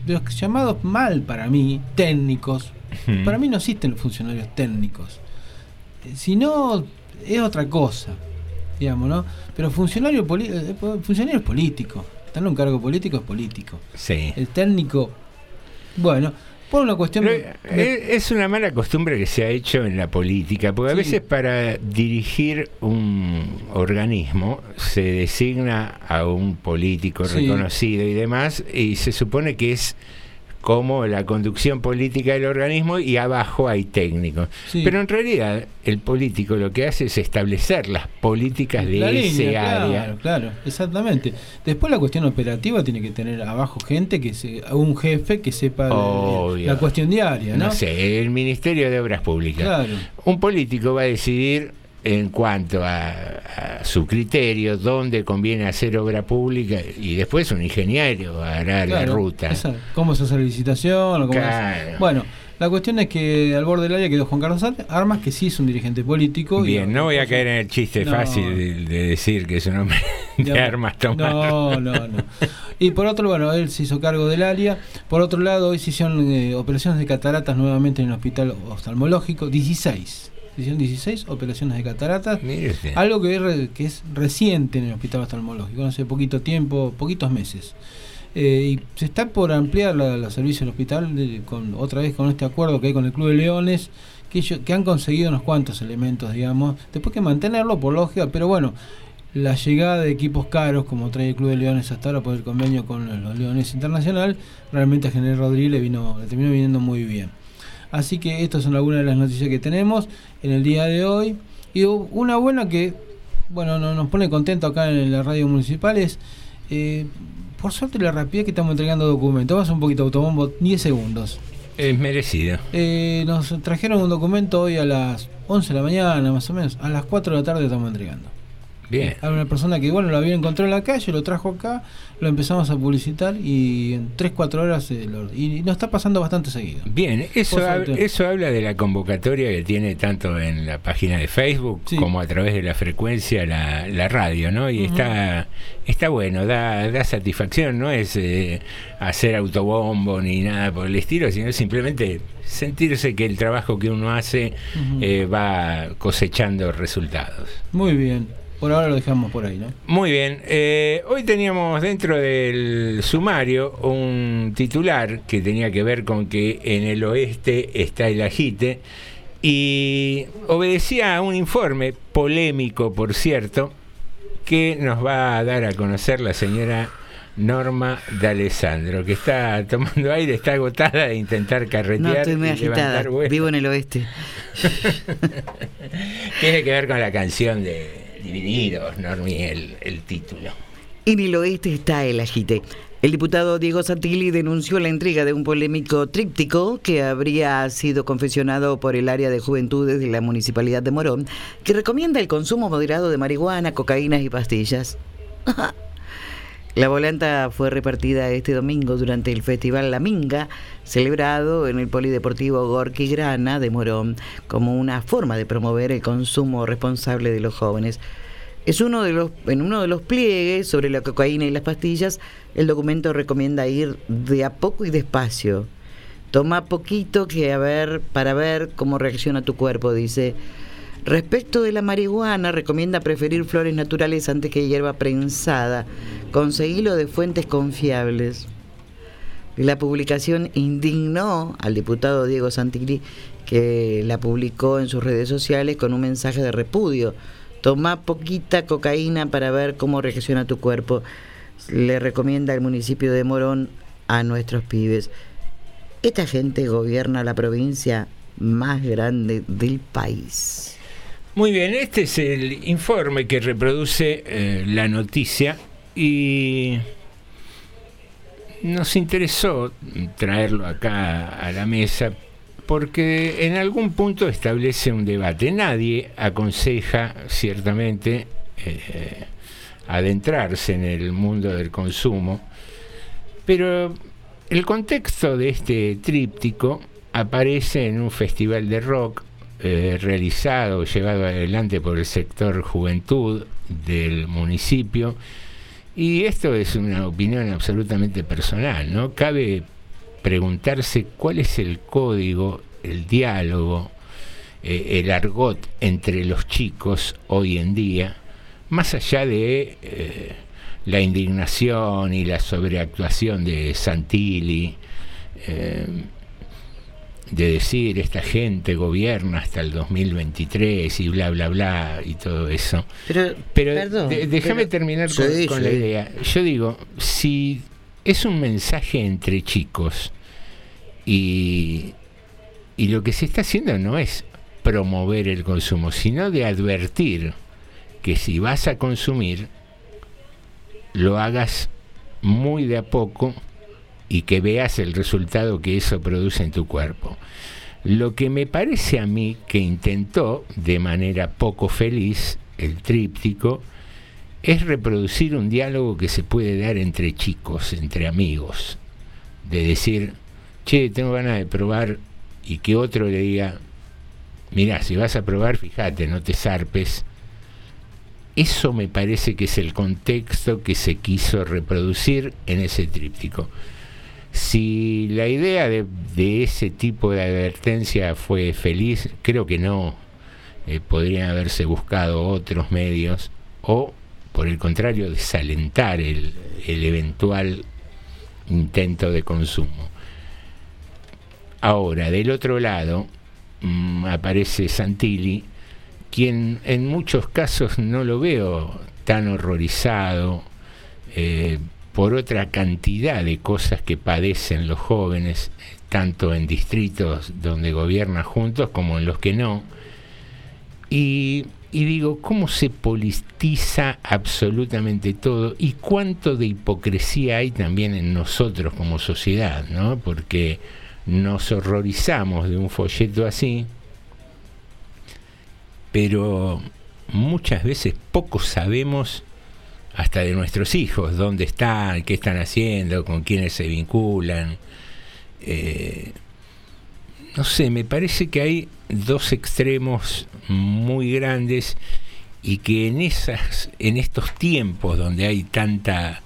de los llamados mal para mí, técnicos. Para mí no existen los funcionarios técnicos. Eh, Si no, es otra cosa, digamos, ¿no? Pero funcionario poli- eh, funcionarios políticos, En un cargo político es político. Sí. El técnico, bueno, por una cuestión... Pero, de- eh, es una mala costumbre que se ha hecho en la política, porque a veces para dirigir un organismo se designa a un político Sí. reconocido y demás, y se supone que es como la conducción política del organismo y abajo hay técnicos. Sí. Pero en realidad el político lo que hace es establecer las políticas de La ese línea, área. Claro, claro, exactamente. Después la cuestión operativa tiene que tener abajo gente que se, un jefe que sepa Obvio. la cuestión diaria, ¿no? No sé, el Ministerio de Obras Públicas. Claro. Un político va a decidir en cuanto a, a su criterio dónde conviene hacer obra pública y después un ingeniero hará la ruta. esa- ¿Cómo se hace la licitación? o cómo Claro. es- Bueno, la cuestión es que al borde del área quedó Juan Carlos Armas, que sí es un dirigente político. y- Bien, no voy a caer en el chiste No. fácil de, de decir que es un hombre de Ya, armas tomar. No, no, no. Y por otro, bueno, él se hizo cargo del área. Por otro lado, hoy se hicieron eh, operaciones de cataratas nuevamente en el hospital oftalmológico. 16. Se hicieron 16 operaciones de cataratas. Algo que es, re- que es reciente en el hospital oftalmológico, hace poquito tiempo, poquitos meses. Eh, y se está por ampliar la, la servicio del hospital de- con otra vez con este acuerdo que hay con el Club de Leones, que, ellos, que han conseguido unos cuantos elementos, digamos. Después que mantenerlo por lógica, pero bueno, la llegada de equipos caros como trae el Club de Leones hasta ahora por el convenio con los Leones Internacional, realmente a General Rodríguez le, vino, le terminó viniendo muy bien. Así que estas son algunas de las noticias que tenemos en el día de hoy. Y una buena que, bueno, no- nos pone contento acá en la radio municipal es, eh, por suerte, la rapidez que estamos entregando documentos. Vamos un poquito autobombo, 10 segundos. Es merecido. Eh, nos trajeron un documento hoy a las 11 de la mañana, más o menos. A las 4 de la tarde estamos entregando. Bien. Una persona que, bueno, lo había encontrado en la calle, lo trajo acá, lo empezamos a publicitar y en 3-4 horas eh, lo- y nos está pasando bastante seguido. Bien, eso, hab- eso habla de la convocatoria que tiene tanto en la página de Facebook como a través de la frecuencia la, la radio, ¿no? Y está está bueno, da, da satisfacción, no es eh, hacer autobombo ni nada por el estilo, sino simplemente sentirse que el trabajo que uno hace eh, va cosechando resultados. Muy bien, por ahora lo dejamos por ahí, ¿no? Muy bien, eh, hoy teníamos dentro del sumario un titular que tenía que ver con que en el oeste está el agite y obedecía a un informe polémico, por cierto, que nos va a dar a conocer la señora Norma D'Alessandro, que está tomando aire, está agotada de intentar carretear No, estoy muy agitada. Vivo en el oeste. Tiene que ver con la canción de Divididos, Normi, el, el título. En el oeste está el agite. El diputado Diego Santilli denunció la entrega de un polémico tríptico que habría sido confeccionado por el área de juventudes de la Municipalidad de Morón, que recomienda el consumo moderado de marihuana, cocaína y pastillas. La volanta fue repartida este domingo durante el Festival La Minga, celebrado en el Polideportivo Gorky Grana de Morón, como una forma de promover el consumo responsable de los jóvenes. Es uno de los, en uno de los pliegues sobre la cocaína y las pastillas, el documento recomienda ir de a poco y despacio. Toma poquito que a ver para ver cómo reacciona tu cuerpo, dice. Respecto de la marihuana, recomienda preferir flores naturales antes que hierba prensada. Conseguilo de fuentes confiables. La publicación indignó al diputado Diego Santilli, que la publicó en sus redes sociales con un mensaje de repudio. Toma poquita cocaína para ver cómo reacciona tu cuerpo. Le recomienda el municipio de Morón a nuestros pibes. Esta gente gobierna la provincia más grande del país. Muy bien, este es el informe que reproduce eh, la noticia y nos interesó traerlo acá a la mesa porque en algún punto establece un debate. Nadie aconseja ciertamente eh, adentrarse en el mundo del consumo, pero el contexto de este tríptico aparece en un festival de rock eh, realizado, llevado adelante por el sector juventud del municipio. Y esto es una opinión absolutamente personal, ¿no? Cabe preguntarse cuál es el código, el diálogo, eh, el argot entre los chicos hoy en día, más allá de eh, la indignación y la sobreactuación de Santilli, de decir esta gente gobierna hasta el 2023 y bla, bla, bla y todo eso. Pero, perdón, de- déjame pero- terminar con, Sí, con la idea. Yo digo, si es un mensaje entre chicos y, y lo que se está haciendo no es promover el consumo, sino de advertir que si vas a consumir, lo hagas muy de a poco y que veas el resultado que eso produce en tu cuerpo. Lo que me parece a mí que intentó de manera poco feliz el tríptico es reproducir un diálogo que se puede dar entre chicos, entre amigos, de decir, che, tengo ganas de probar y que otro le diga, mirá, si vas a probar, fíjate, no te zarpes. Eso me parece que es el contexto que se quiso reproducir en ese tríptico. Si la idea de, ese tipo de advertencia fue feliz, creo que no. Eh, podrían haberse buscado otros medios o, por el contrario, desalentar el, el eventual intento de consumo. Ahora, del otro lado, mm, aparece Santilli, quien en muchos casos no lo veo tan horrorizado eh, por otra cantidad de cosas que padecen los jóvenes, tanto en distritos donde gobierna juntos como en los que no. Y, y digo, ¿cómo se politiza absolutamente todo? ¿Y cuánto de hipocresía hay también en nosotros como sociedad? ¿no? Porque nos horrorizamos de un folleto así, pero muchas veces poco sabemos hasta de nuestros hijos, dónde están, qué están haciendo, con quiénes se vinculan. Eh, no sé, me parece que hay dos extremos muy grandes y que en esas, en estos tiempos donde hay tanta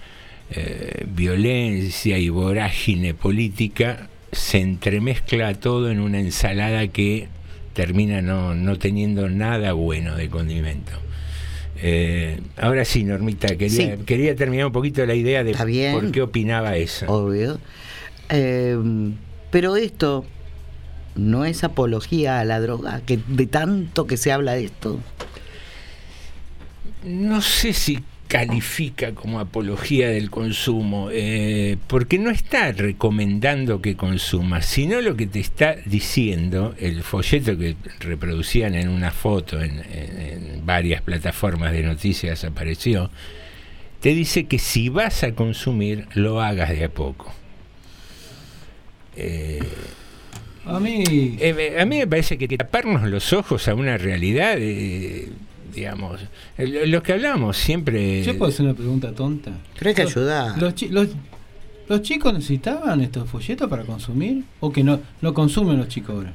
eh, violencia y vorágine política, se entremezcla todo en una ensalada que termina no, no teniendo nada bueno de condimento. Eh, ahora sí, Normita, quería, Sí. quería terminar un poquito la idea de bien. por qué opinaba eso. Obvio. Eh, pero esto no es apología a la droga, que de tanto que se habla de esto. No sé si califica como apología del consumo, eh, porque no está recomendando que consumas, sino lo que te está diciendo, el folleto que reproducían en una foto en, en- en varias plataformas de noticias apareció, te dice que si vas a consumir, lo hagas de a poco. Eh, A mí. eh, a mí me parece que taparnos los ojos a una realidad, digamos, lo lo que hablamos siempre. ¿Yo puedo hacer una pregunta tonta? Hay que ayudar. Los, chi- los, los chicos necesitaban estos folletos para consumir? ¿O que no, no consumen los chicos ahora?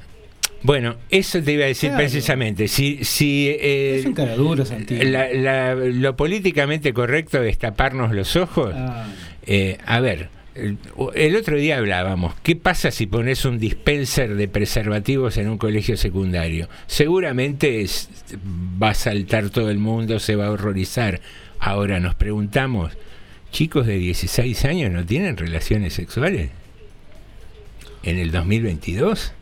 Bueno, eso te iba a decir Claro. precisamente. Si, si eh, Es un caradura, Santiago. la- la- lo políticamente correcto es taparnos los ojos, Ah, eh, a ver, el, otro día hablábamos, ¿qué pasa si pones un dispenser de preservativos en un colegio secundario? Seguramente es- va a saltar todo el mundo, se va a horrorizar. Ahora nos preguntamos, ¿chicos de 16 años no tienen relaciones sexuales? ¿En el 2022?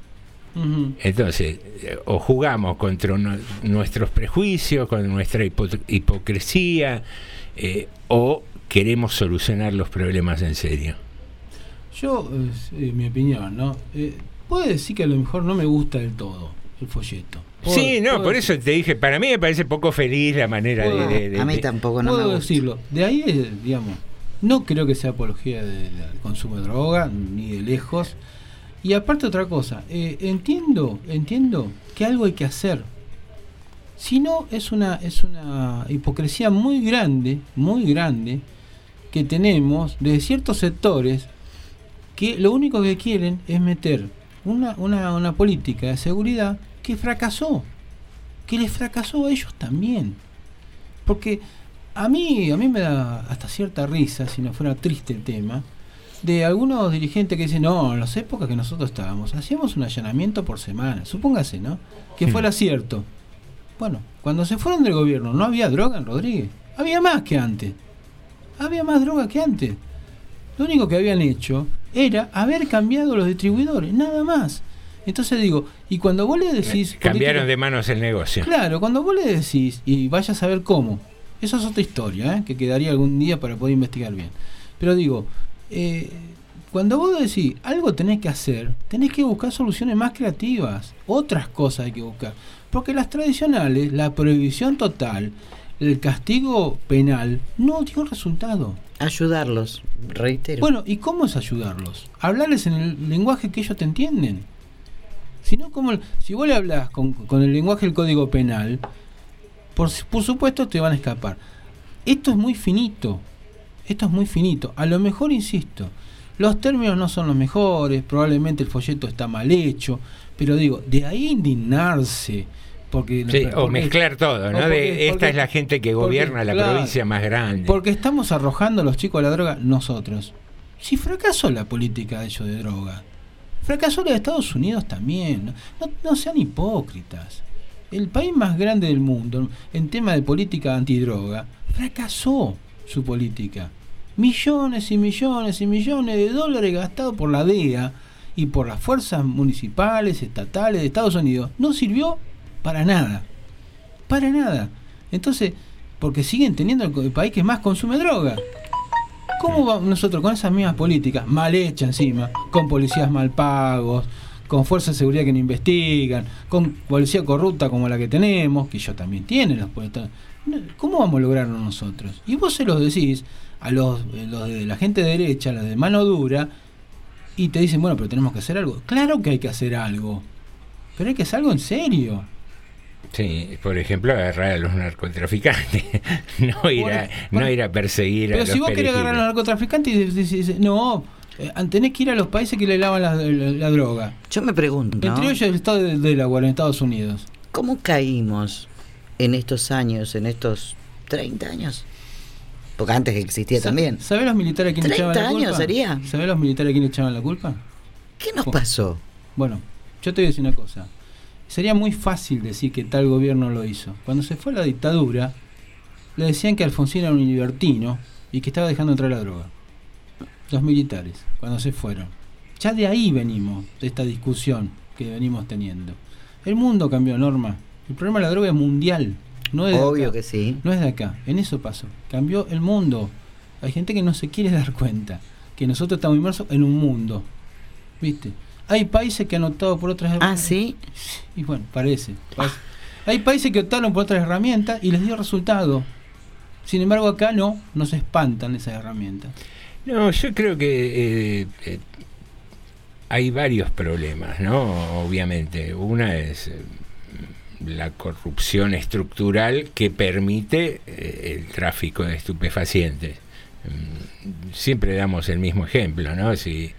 ujú. Entonces, o jugamos contra no- nuestros prejuicios, con nuestra hipo- hipocresía, eh, o queremos solucionar los problemas en serio. Yo, eh, mi opinión, ¿no? Eh, puedo decir que a lo mejor no me gusta del todo el folleto. Puedo- Sí, no, por decir- eso te dije, para mí me parece poco feliz la manera de... de- de- de- Puedo decirlo. De ahí, eh, digamos, no creo que sea apología de- del consumo de droga, ni de lejos. Y aparte otra cosa, eh, entiendo, entiendo que algo hay que hacer. Si no, es una, es una hipocresía muy grande, muy grande, que tenemos de ciertos sectores que lo único que quieren es meter una, una, una política de seguridad que fracasó, que les fracasó a ellos también. Porque a mí, a mí me da hasta cierta risa, si no fuera triste el tema, de algunos dirigentes que dicen, no, en las épocas que nosotros estábamos, hacíamos un allanamiento por semana, supóngase, ¿no? Que Hmm. fuera cierto. Bueno, cuando se fueron del gobierno, ¿no había droga en Rodríguez? Había más que antes. Había más droga que antes. Lo único que habían hecho era haber cambiado los distribuidores, nada más. Entonces digo, y cuando vos le decís... Cambiaron de manos el negocio. Claro, cuando vos le decís, y vaya a saber cómo, eso es otra historia, ¿eh? que quedaría algún día para poder investigar bien. Pero digo, eh, cuando vos decís algo tenés que hacer, tenés que buscar soluciones más creativas, otras cosas hay que buscar. Porque las tradicionales, la prohibición total, el castigo penal, no dio resultado. Ayudarlos, reitero. Bueno, ¿y cómo es ayudarlos? Hablarles en el lenguaje que ellos te entienden. Si no, como si vos le hablas con, con el lenguaje del código penal, por, por supuesto te van a escapar. Esto es muy finito. Esto es muy finito. A lo mejor, insisto, los términos no son los mejores, probablemente el folleto está mal hecho, pero digo, de ahí indignarse. Porque, Sí, o porque- mezclar todo, ¿no? porque- de, esta es la gente que gobierna la claro, provincia más grande. porque estamos arrojando a los chicos a la droga nosotros. Si fracasó la política de ellos de droga, fracasó la de Estados Unidos también. No, no- no sean hipócritas. El país más grande del mundo en tema de política antidroga fracasó su política. Millones y millones y millones de dólares gastados por la DEA y por las fuerzas municipales, estatales de Estados Unidos. No sirvió para nada. Para nada. Entonces, porque siguen teniendo el, país que más consume droga. ¿Cómo vamos nosotros con esas mismas políticas, mal hechas encima, con policías mal pagos, con fuerzas de seguridad que no investigan, con policía corrupta como la que tenemos, que ellos también tienen los policías? ¿Cómo vamos a lograrlo nosotros? Y vos se los decís a los, eh, los de la gente de derecha, los de mano dura, y te dicen, bueno, pero tenemos que hacer algo. Claro que hay que hacer algo, pero hay que hacer algo en serio. Sí, por ejemplo, agarrar a los narcotraficantes, no ir a, no ir a perseguir a Pero los si vos querés agarrar a los narcotraficantes y decís, no, eh, tenés que ir a los países que le lavan la, la- la droga. Yo me pregunto, Entre ellos el estado de Delaware, en Estados Unidos. ¿cómo caímos en estos años, en estos 30 años? Porque antes existía Sa- también. ¿Sabés los militares a quién echaban la 30 culpa? años sería. ¿Sabés los militares a quién echaban la culpa? ¿Qué nos pasó? Bueno, yo te voy a decir una cosa. Sería muy fácil decir que tal gobierno lo hizo. Cuando se fue la dictadura, le decían que Alfonsín era un libertino y que estaba dejando entrar la droga. Los militares, cuando se fueron. Ya de ahí venimos, de esta discusión que venimos teniendo. El mundo cambió, Norma. El problema de la droga es mundial. No es de Obvio acá. que sí. No es de acá. En eso pasó. Cambió el mundo. Hay gente que no se quiere dar cuenta que nosotros estamos inmersos en un mundo. ¿Viste? Hay países que han optado por otras Ah, sí. Y bueno, parece. parece. Hay países que optaron por otras herramientas y les dio resultado. Sin embargo, acá no, no se espantan esas herramientas. No, yo creo que eh, eh, hay varios problemas, ¿no? Obviamente. Una es eh, la corrupción estructural que permite eh, el tráfico de estupefacientes. Mm, Siempre damos el mismo ejemplo, ¿no? Si,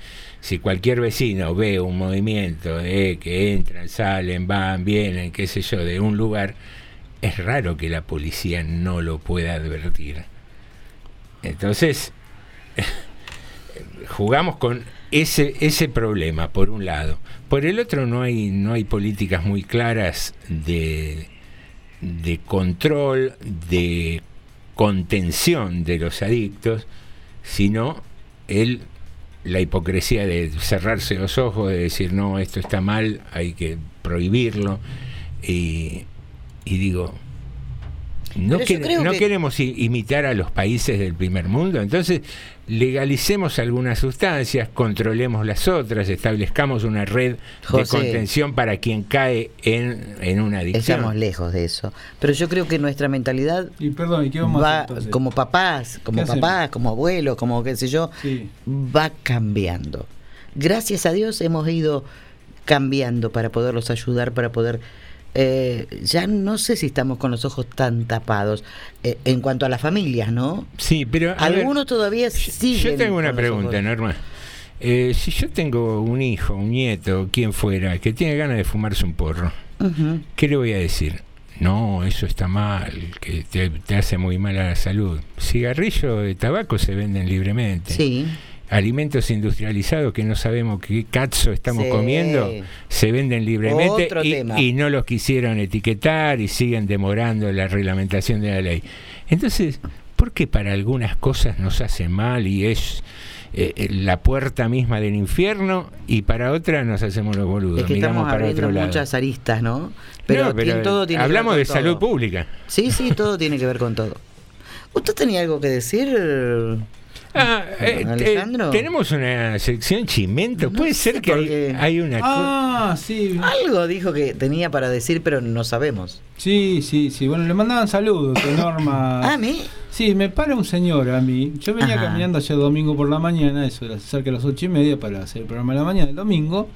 si cualquier vecino ve un movimiento de que entran, salen, van, vienen, qué sé yo, de un lugar, es raro que la policía no lo pueda advertir. Entonces, jugamos con ese ese problema por un lado por el otro no hay no hay políticas muy claras de de control de contención de los adictos sino el la hipocresía de cerrarse los ojos de decir no esto está mal hay que prohibirlo y, y digo no, que- no que- queremos imitar a los países del primer mundo, entonces legalicemos algunas sustancias, controlemos las otras, establezcamos una red de contención para quien cae en, en una adicción. Estamos lejos de eso. Pero yo creo que nuestra mentalidad Y perdón, ¿y qué vamos a va, hacer como papás, como papás, como abuelos, como qué sé yo, Sí. va cambiando. Gracias a Dios hemos ido cambiando para poderlos ayudar, para poder... eh, ya no sé si estamos con los ojos tan tapados eh, en cuanto a las familias, ¿no? Sí, pero ver, Algunos todavía siguen. yo tengo una pregunta, Norma. Eh, si yo tengo un hijo, un nieto, quien fuera, que tiene ganas de fumarse un porro. ¿qué le voy a decir? No, eso está mal, que te, te hace muy mal a la salud. Cigarrillos de tabaco se venden libremente. Sí. Alimentos industrializados que no sabemos qué cazzo estamos Sí. comiendo, se venden libremente y, no los quisieron etiquetar y siguen demorando la reglamentación de la ley. Entonces, porque para algunas cosas nos hace mal y es eh, eh, la puerta misma del infierno y para otras nos hacemos los boludos, Es que estamos para abriendo otro lado. muchas aristas, ¿no? Pero, No, pero tiene- todo tiene que ver hablamos con de salud pública. Sí, sí, todo tiene que ver con todo. ¿Usted tenía algo que decir? Ah, eh, Alejandro. eh, tenemos una sección chimento. Puede ser que hay, hay una Ah, sí. Algo dijo que tenía para decir, pero no sabemos. Sí, sí, sí. Bueno, le mandaban saludos de Norma. ¿A mí? Sí, me para un señor a mí. Yo venía Ajá. caminando ayer domingo por la mañana, eso era cerca de las ocho y media para hacer el programa de la mañana del domingo.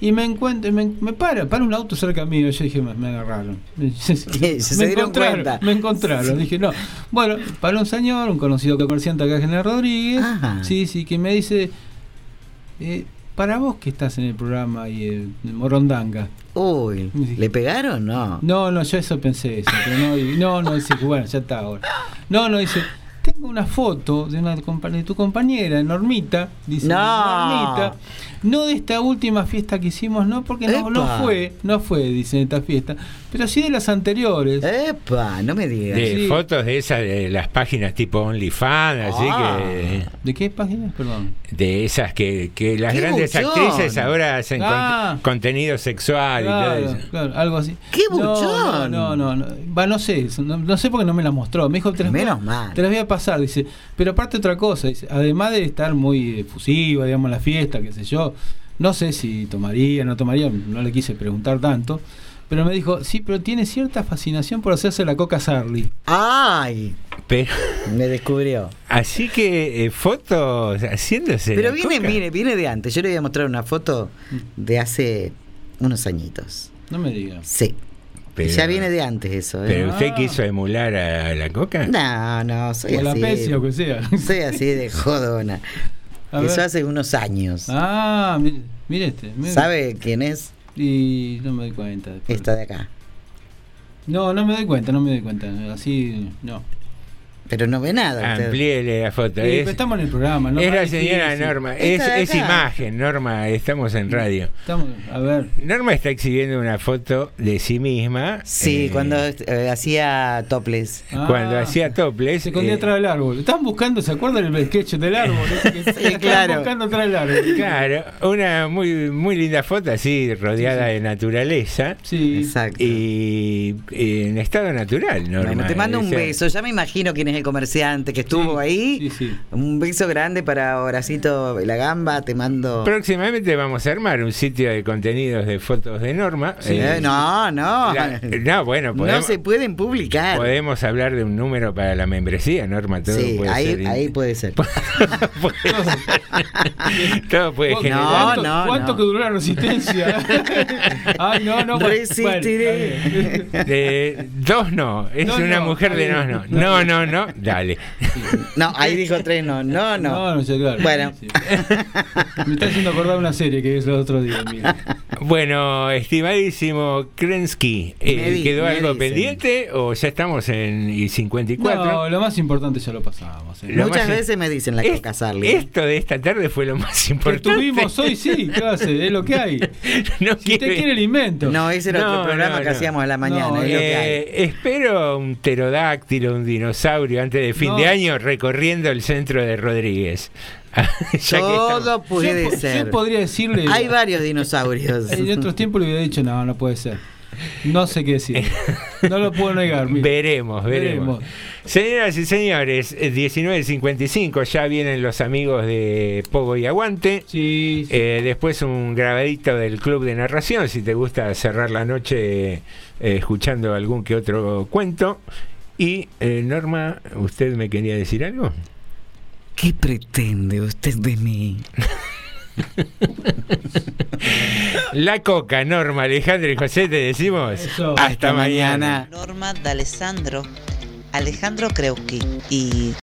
Y me encuentro, me, me para, para un auto cerca mío. Yo dije, me, me agarraron. Se dieron encontraron, cuenta. Me encontraron. Dije, no. Bueno, para un señor, un conocido comerciante acá, General Rodríguez. Sí, sí, que me dice, eh, para vos que estás en el programa y el, Morondanga. Uy, ¿le pegaron? No. No, no, yo eso pensé eso, pero no, y- no, no, dice bueno, ya está ahora. No, no, dice, una foto de una compa- de tu compañera, Normita, dice No. Normita, no de esta última fiesta que hicimos, no, porque no, no fue, no fue, dice esta fiesta, pero sí de las anteriores. Epa, no me digas. de Sí. fotos de esas de las páginas tipo OnlyFans, así Ah. que ¿De qué páginas? Perdón. de esas que, que las ¡Qué grandes buchón! actrices ahora hacen con- Ah. contenido sexual y todo Claro, eso. claro, algo así. ¡Qué No, buchón! No, no, no, no. Va, no sé, eso, no, no sé porque no me la mostró. Me dijo, te Menos mal. te las voy a pasar, dice. Pero aparte otra cosa, dice, además de estar muy efusiva, digamos, en la fiesta, qué sé yo, no sé si tomaría, no tomaría, no le quise preguntar tanto. Pero me dijo, sí, pero tiene cierta fascinación por hacerse la coca Sarli. ¡Ay! Pero, Me descubrió. así que eh, fotos haciéndose. Pero la viene, coca. viene, viene de antes. Yo le voy a mostrar una foto de hace unos añitos. No me digas. Sí. Pero- ya viene de antes eso, ¿eh? ¿Pero usted Ah. quiso emular a la coca? No, no, soy O la así. Pepsi o que sea. Soy así de jodona. A Eso ver. hace unos años. Ah, mire, mire este. mire. ¿Sabe quién es? Y no me doy cuenta. después. Esta de acá. No, no me doy cuenta, no me doy cuenta. Así, no. Pero no ve nada. Amplíele la foto. Es, estamos en el programa, ¿no? es la sí, señora sí. Norma. Es, imagen, Norma. Estamos en radio. Estamos, a ver. Norma está exhibiendo una foto de sí misma. Sí, eh, cuando eh, hacía topless. Cuando Ah. hacía topless. Se escondía eh, atrás del árbol. Estaban buscando, ¿se acuerdan el sketch del árbol? Ese que- Sí, estaban claro. buscando atrás del árbol. Claro, una muy muy linda foto así rodeada de naturaleza Sí. Exacto. y, y en estado natural, Norma. Bueno, te mando un beso. Ya me imagino quién es el comerciante que estuvo ahí. Sí, sí. Un beso grande para Horacito La Gamba. Te mando. Próximamente vamos a armar un sitio de contenidos de fotos de Norma. Eh, no, no. la- no, bueno, podemos, no se pueden publicar. podemos hablar de un número para la membresía, Norma. Todo sí, puede ahí, ser. ahí puede ser. todo puede ¿Cuánto- generar. No, no, ¿Cuánto no. que duró la resistencia? Ay, no, no. Resistiré. bueno, De dos no, es No, una no, mujer de no, no. No, no, no, dale. No, ahí dijo tres no. No, no. No, no, sé, claro. Bueno. Sí. Me está haciendo acordar una serie que es el otro día. mira. Bueno, estimadísimo Krensky, eh, di- ¿quedó algo dicen. pendiente o ya estamos en y 54? No, lo más importante ya lo pasamos. eh. Lo Muchas más- veces me dicen la Es- coca Sarli. Esto de esta tarde fue lo más Que importante. tuvimos hoy, sí, ¿qué hace? Es lo que hay. No Si usted quiere- quiere el invento. No, ese era No, otro programa no, que no. hacíamos a la mañana. No, es lo que hay. Eh, espero un pterodáctilo, un dinosaurio antes de fin No. de año recorriendo el centro de Rodríguez. Todo puede yo, ser. yo podría decirle. Hay varios dinosaurios. En otros tiempos le hubiera dicho, no, no puede ser. No sé qué decir. No lo puedo negar. Veremos, veremos. Veremos. Señoras y señores, eh, 19.55 ya vienen los amigos de Pogo y Aguante. Sí, sí. Eh, después un grabadito del club de narración, si te gusta cerrar la noche eh, escuchando algún que otro cuento. Y eh, Norma, ¿usted me quería decir algo? ¿Qué pretende usted de mí? La coca, Norma, Alejandro y José, te decimos Eso. hasta, Hasta mañana. mañana. Norma D'Alessandro, Alejandro Kreuski y